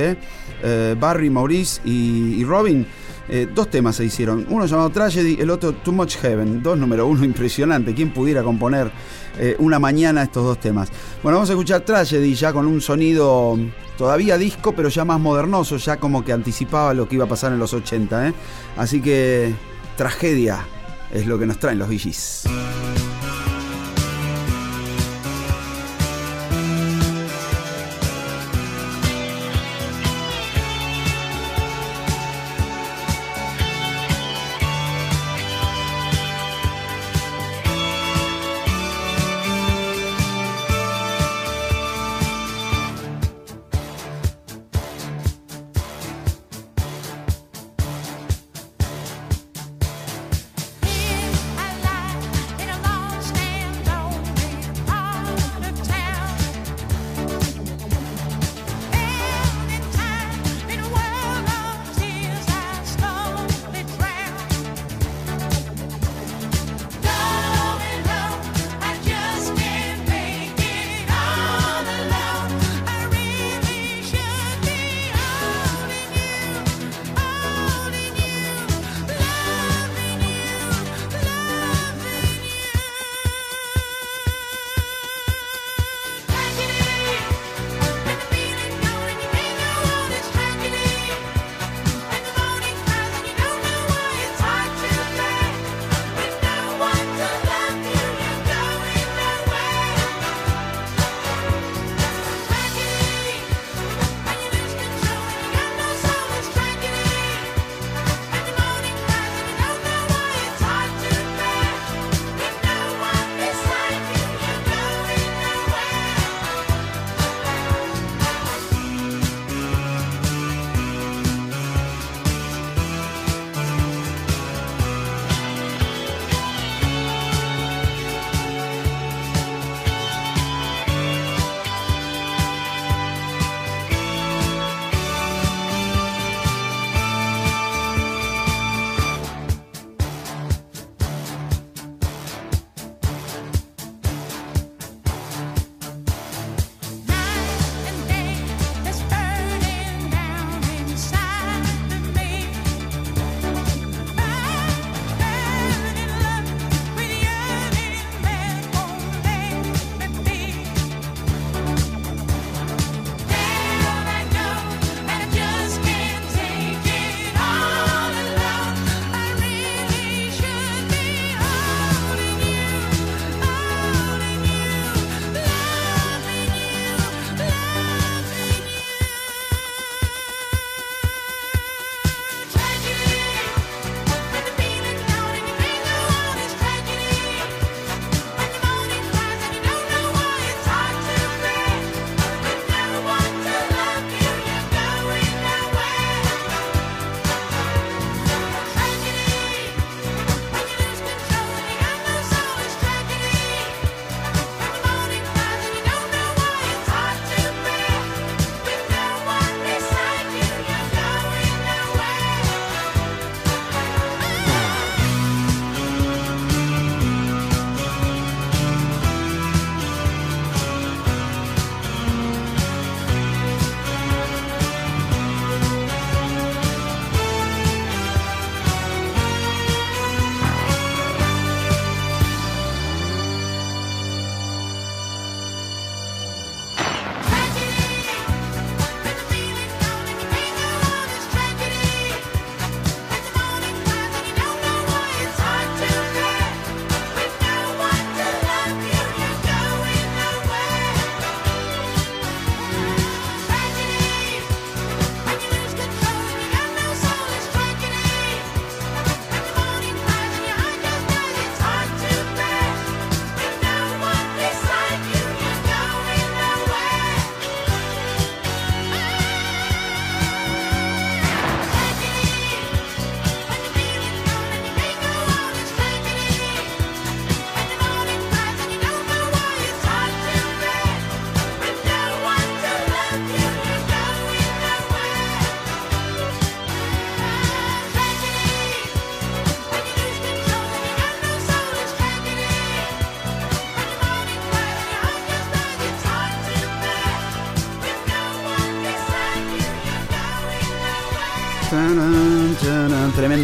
Barry, Maurice y Robin. Eh, dos temas se hicieron, uno llamado Tragedy, el otro Too Much Heaven, dos número uno *laughs* impresionante, ¿quién pudiera componer eh, una mañana estos dos temas? Bueno, vamos a escuchar Tragedy ya con un sonido todavía disco, pero ya más modernoso, ya como que anticipaba lo que iba a pasar en los 80, ¿eh? Así que tragedia es lo que nos traen los VGs.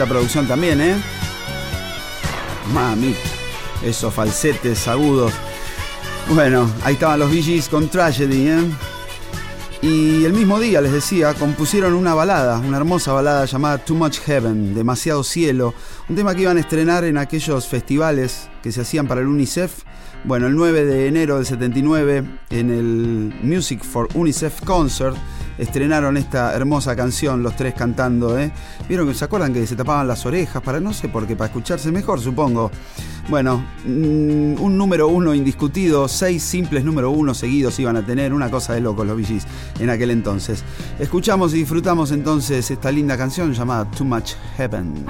tremenda producción también, ¿eh? Mami, esos falsetes agudos. Bueno, ahí estaban los VGs con Tragedy, ¿eh? Y el mismo día, les decía, compusieron una balada, una hermosa balada llamada Too Much Heaven, Demasiado Cielo, un tema que iban a estrenar en aquellos festivales que se hacían para el UNICEF. Bueno, el 9 de enero del 79, en el Music for UNICEF Concert, estrenaron esta hermosa canción, los tres cantando, ¿eh? Vieron que se acuerdan que se tapaban las orejas para no sé por qué, para escucharse mejor, supongo. Bueno, mm, un número uno indiscutido, seis simples número uno seguidos iban a tener, una cosa de locos los VGs en aquel entonces. Escuchamos y disfrutamos entonces esta linda canción llamada Too Much Heaven.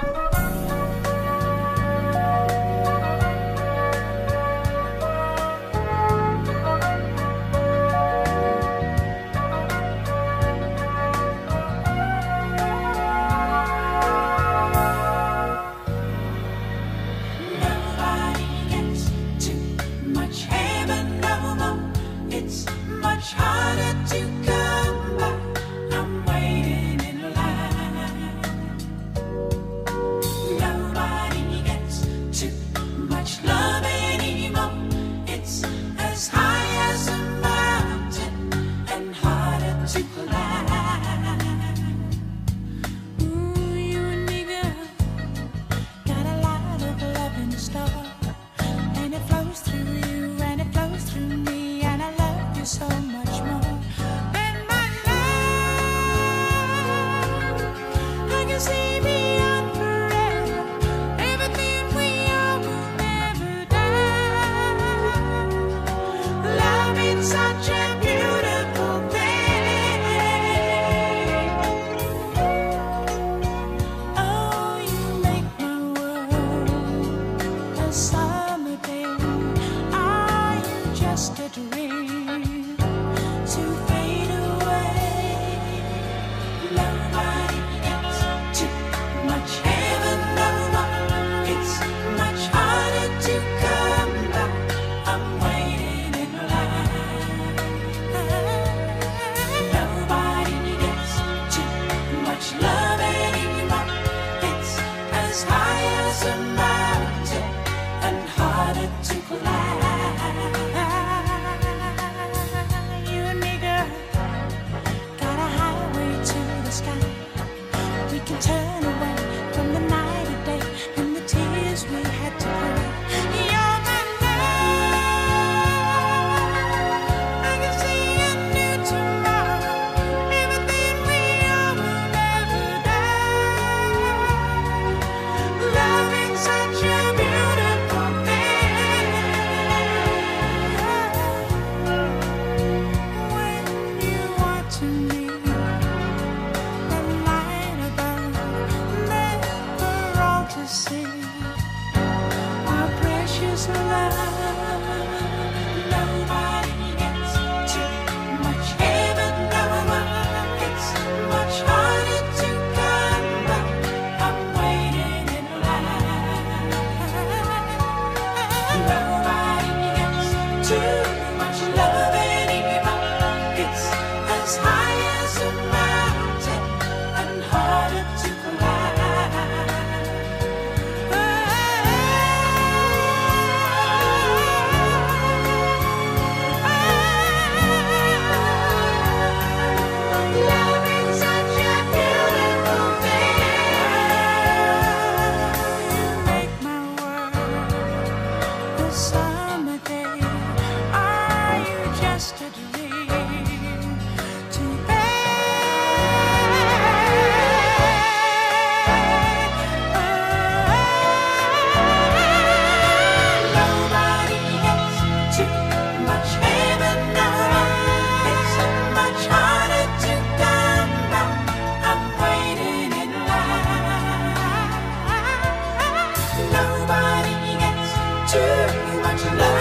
much love.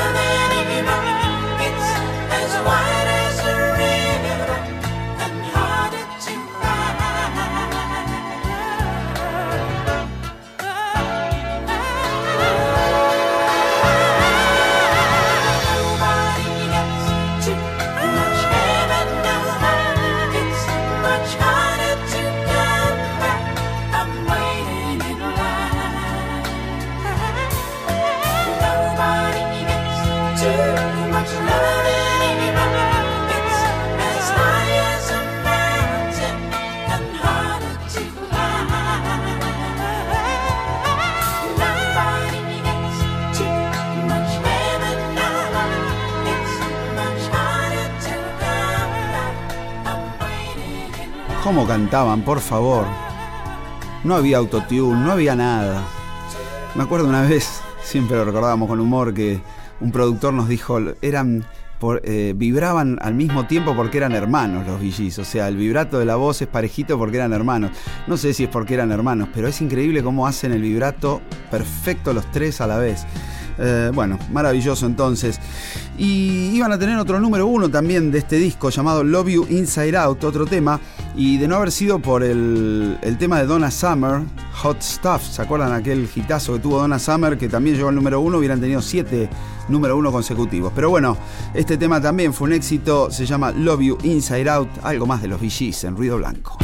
cómo cantaban, por favor. No había autotune, no había nada. Me acuerdo una vez, *laughs* siempre lo recordábamos con humor, que un productor nos dijo, eran por, eh, vibraban al mismo tiempo porque eran hermanos los VGs. O sea, el vibrato de la voz es parejito porque eran hermanos. No sé si es porque eran hermanos, pero es increíble cómo hacen el vibrato perfecto los tres a la vez. Eh, bueno, maravilloso entonces. Y iban a tener otro número uno también de este disco llamado Love You Inside Out, otro tema. Y de no haber sido por el, el tema de Donna Summer, Hot Stuff, ¿se acuerdan aquel hitazo que tuvo Donna Summer que también llegó al número uno? Hubieran tenido siete número uno consecutivos. Pero bueno, este tema también fue un éxito, se llama Love You Inside Out, algo más de los VGs en ruido blanco.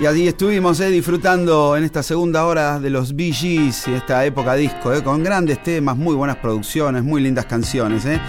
Y así estuvimos eh, disfrutando en esta segunda hora de los BGs y esta época disco, eh, con grandes temas, muy buenas producciones, muy lindas canciones. Eh.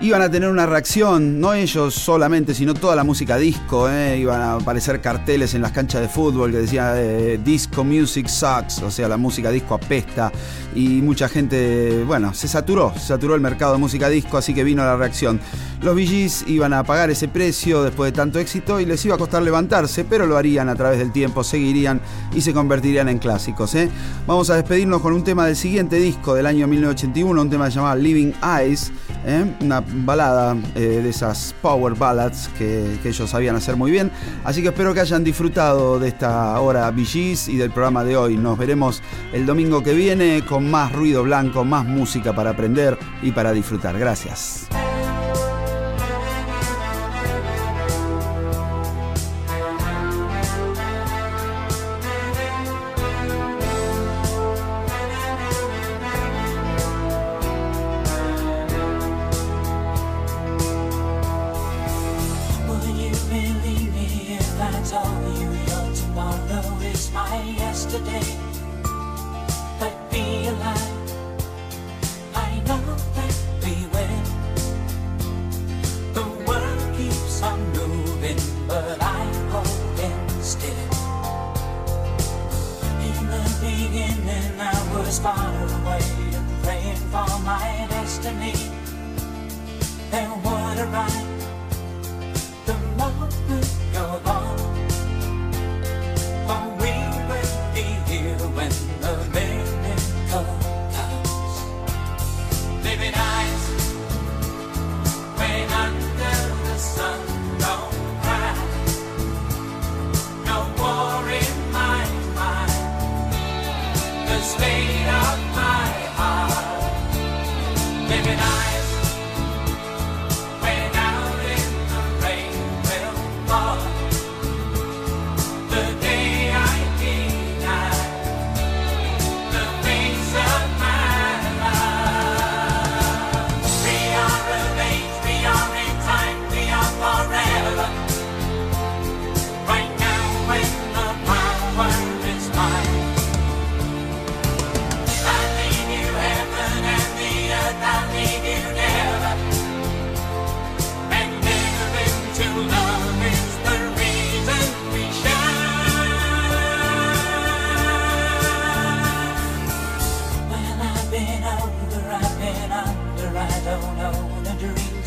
Iban a tener una reacción, no ellos solamente, sino toda la música disco. Iban a aparecer carteles en las canchas de fútbol que decía Disco Music Sucks, o sea, la música disco apesta. Y mucha gente, bueno, se saturó, se saturó el mercado de música disco, así que vino la reacción. Los Gees iban a pagar ese precio después de tanto éxito y les iba a costar levantarse, pero lo harían a través del tiempo, seguirían y se convertirían en clásicos. ¿eh? Vamos a despedirnos con un tema del siguiente disco del año 1981, un tema llamado Living Eyes, ¿eh? una balada eh, de esas power ballads que, que ellos sabían hacer muy bien. Así que espero que hayan disfrutado de esta hora Gees y del programa de hoy. Nos veremos el domingo que viene con más ruido blanco, más música para aprender y para disfrutar. Gracias. Beginning, I was far away and praying for my destiny. Then would arrive the moment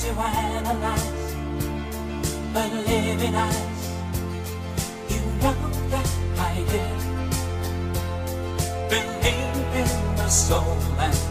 to analyze. But living eyes, you know that I do. Believe in the soul and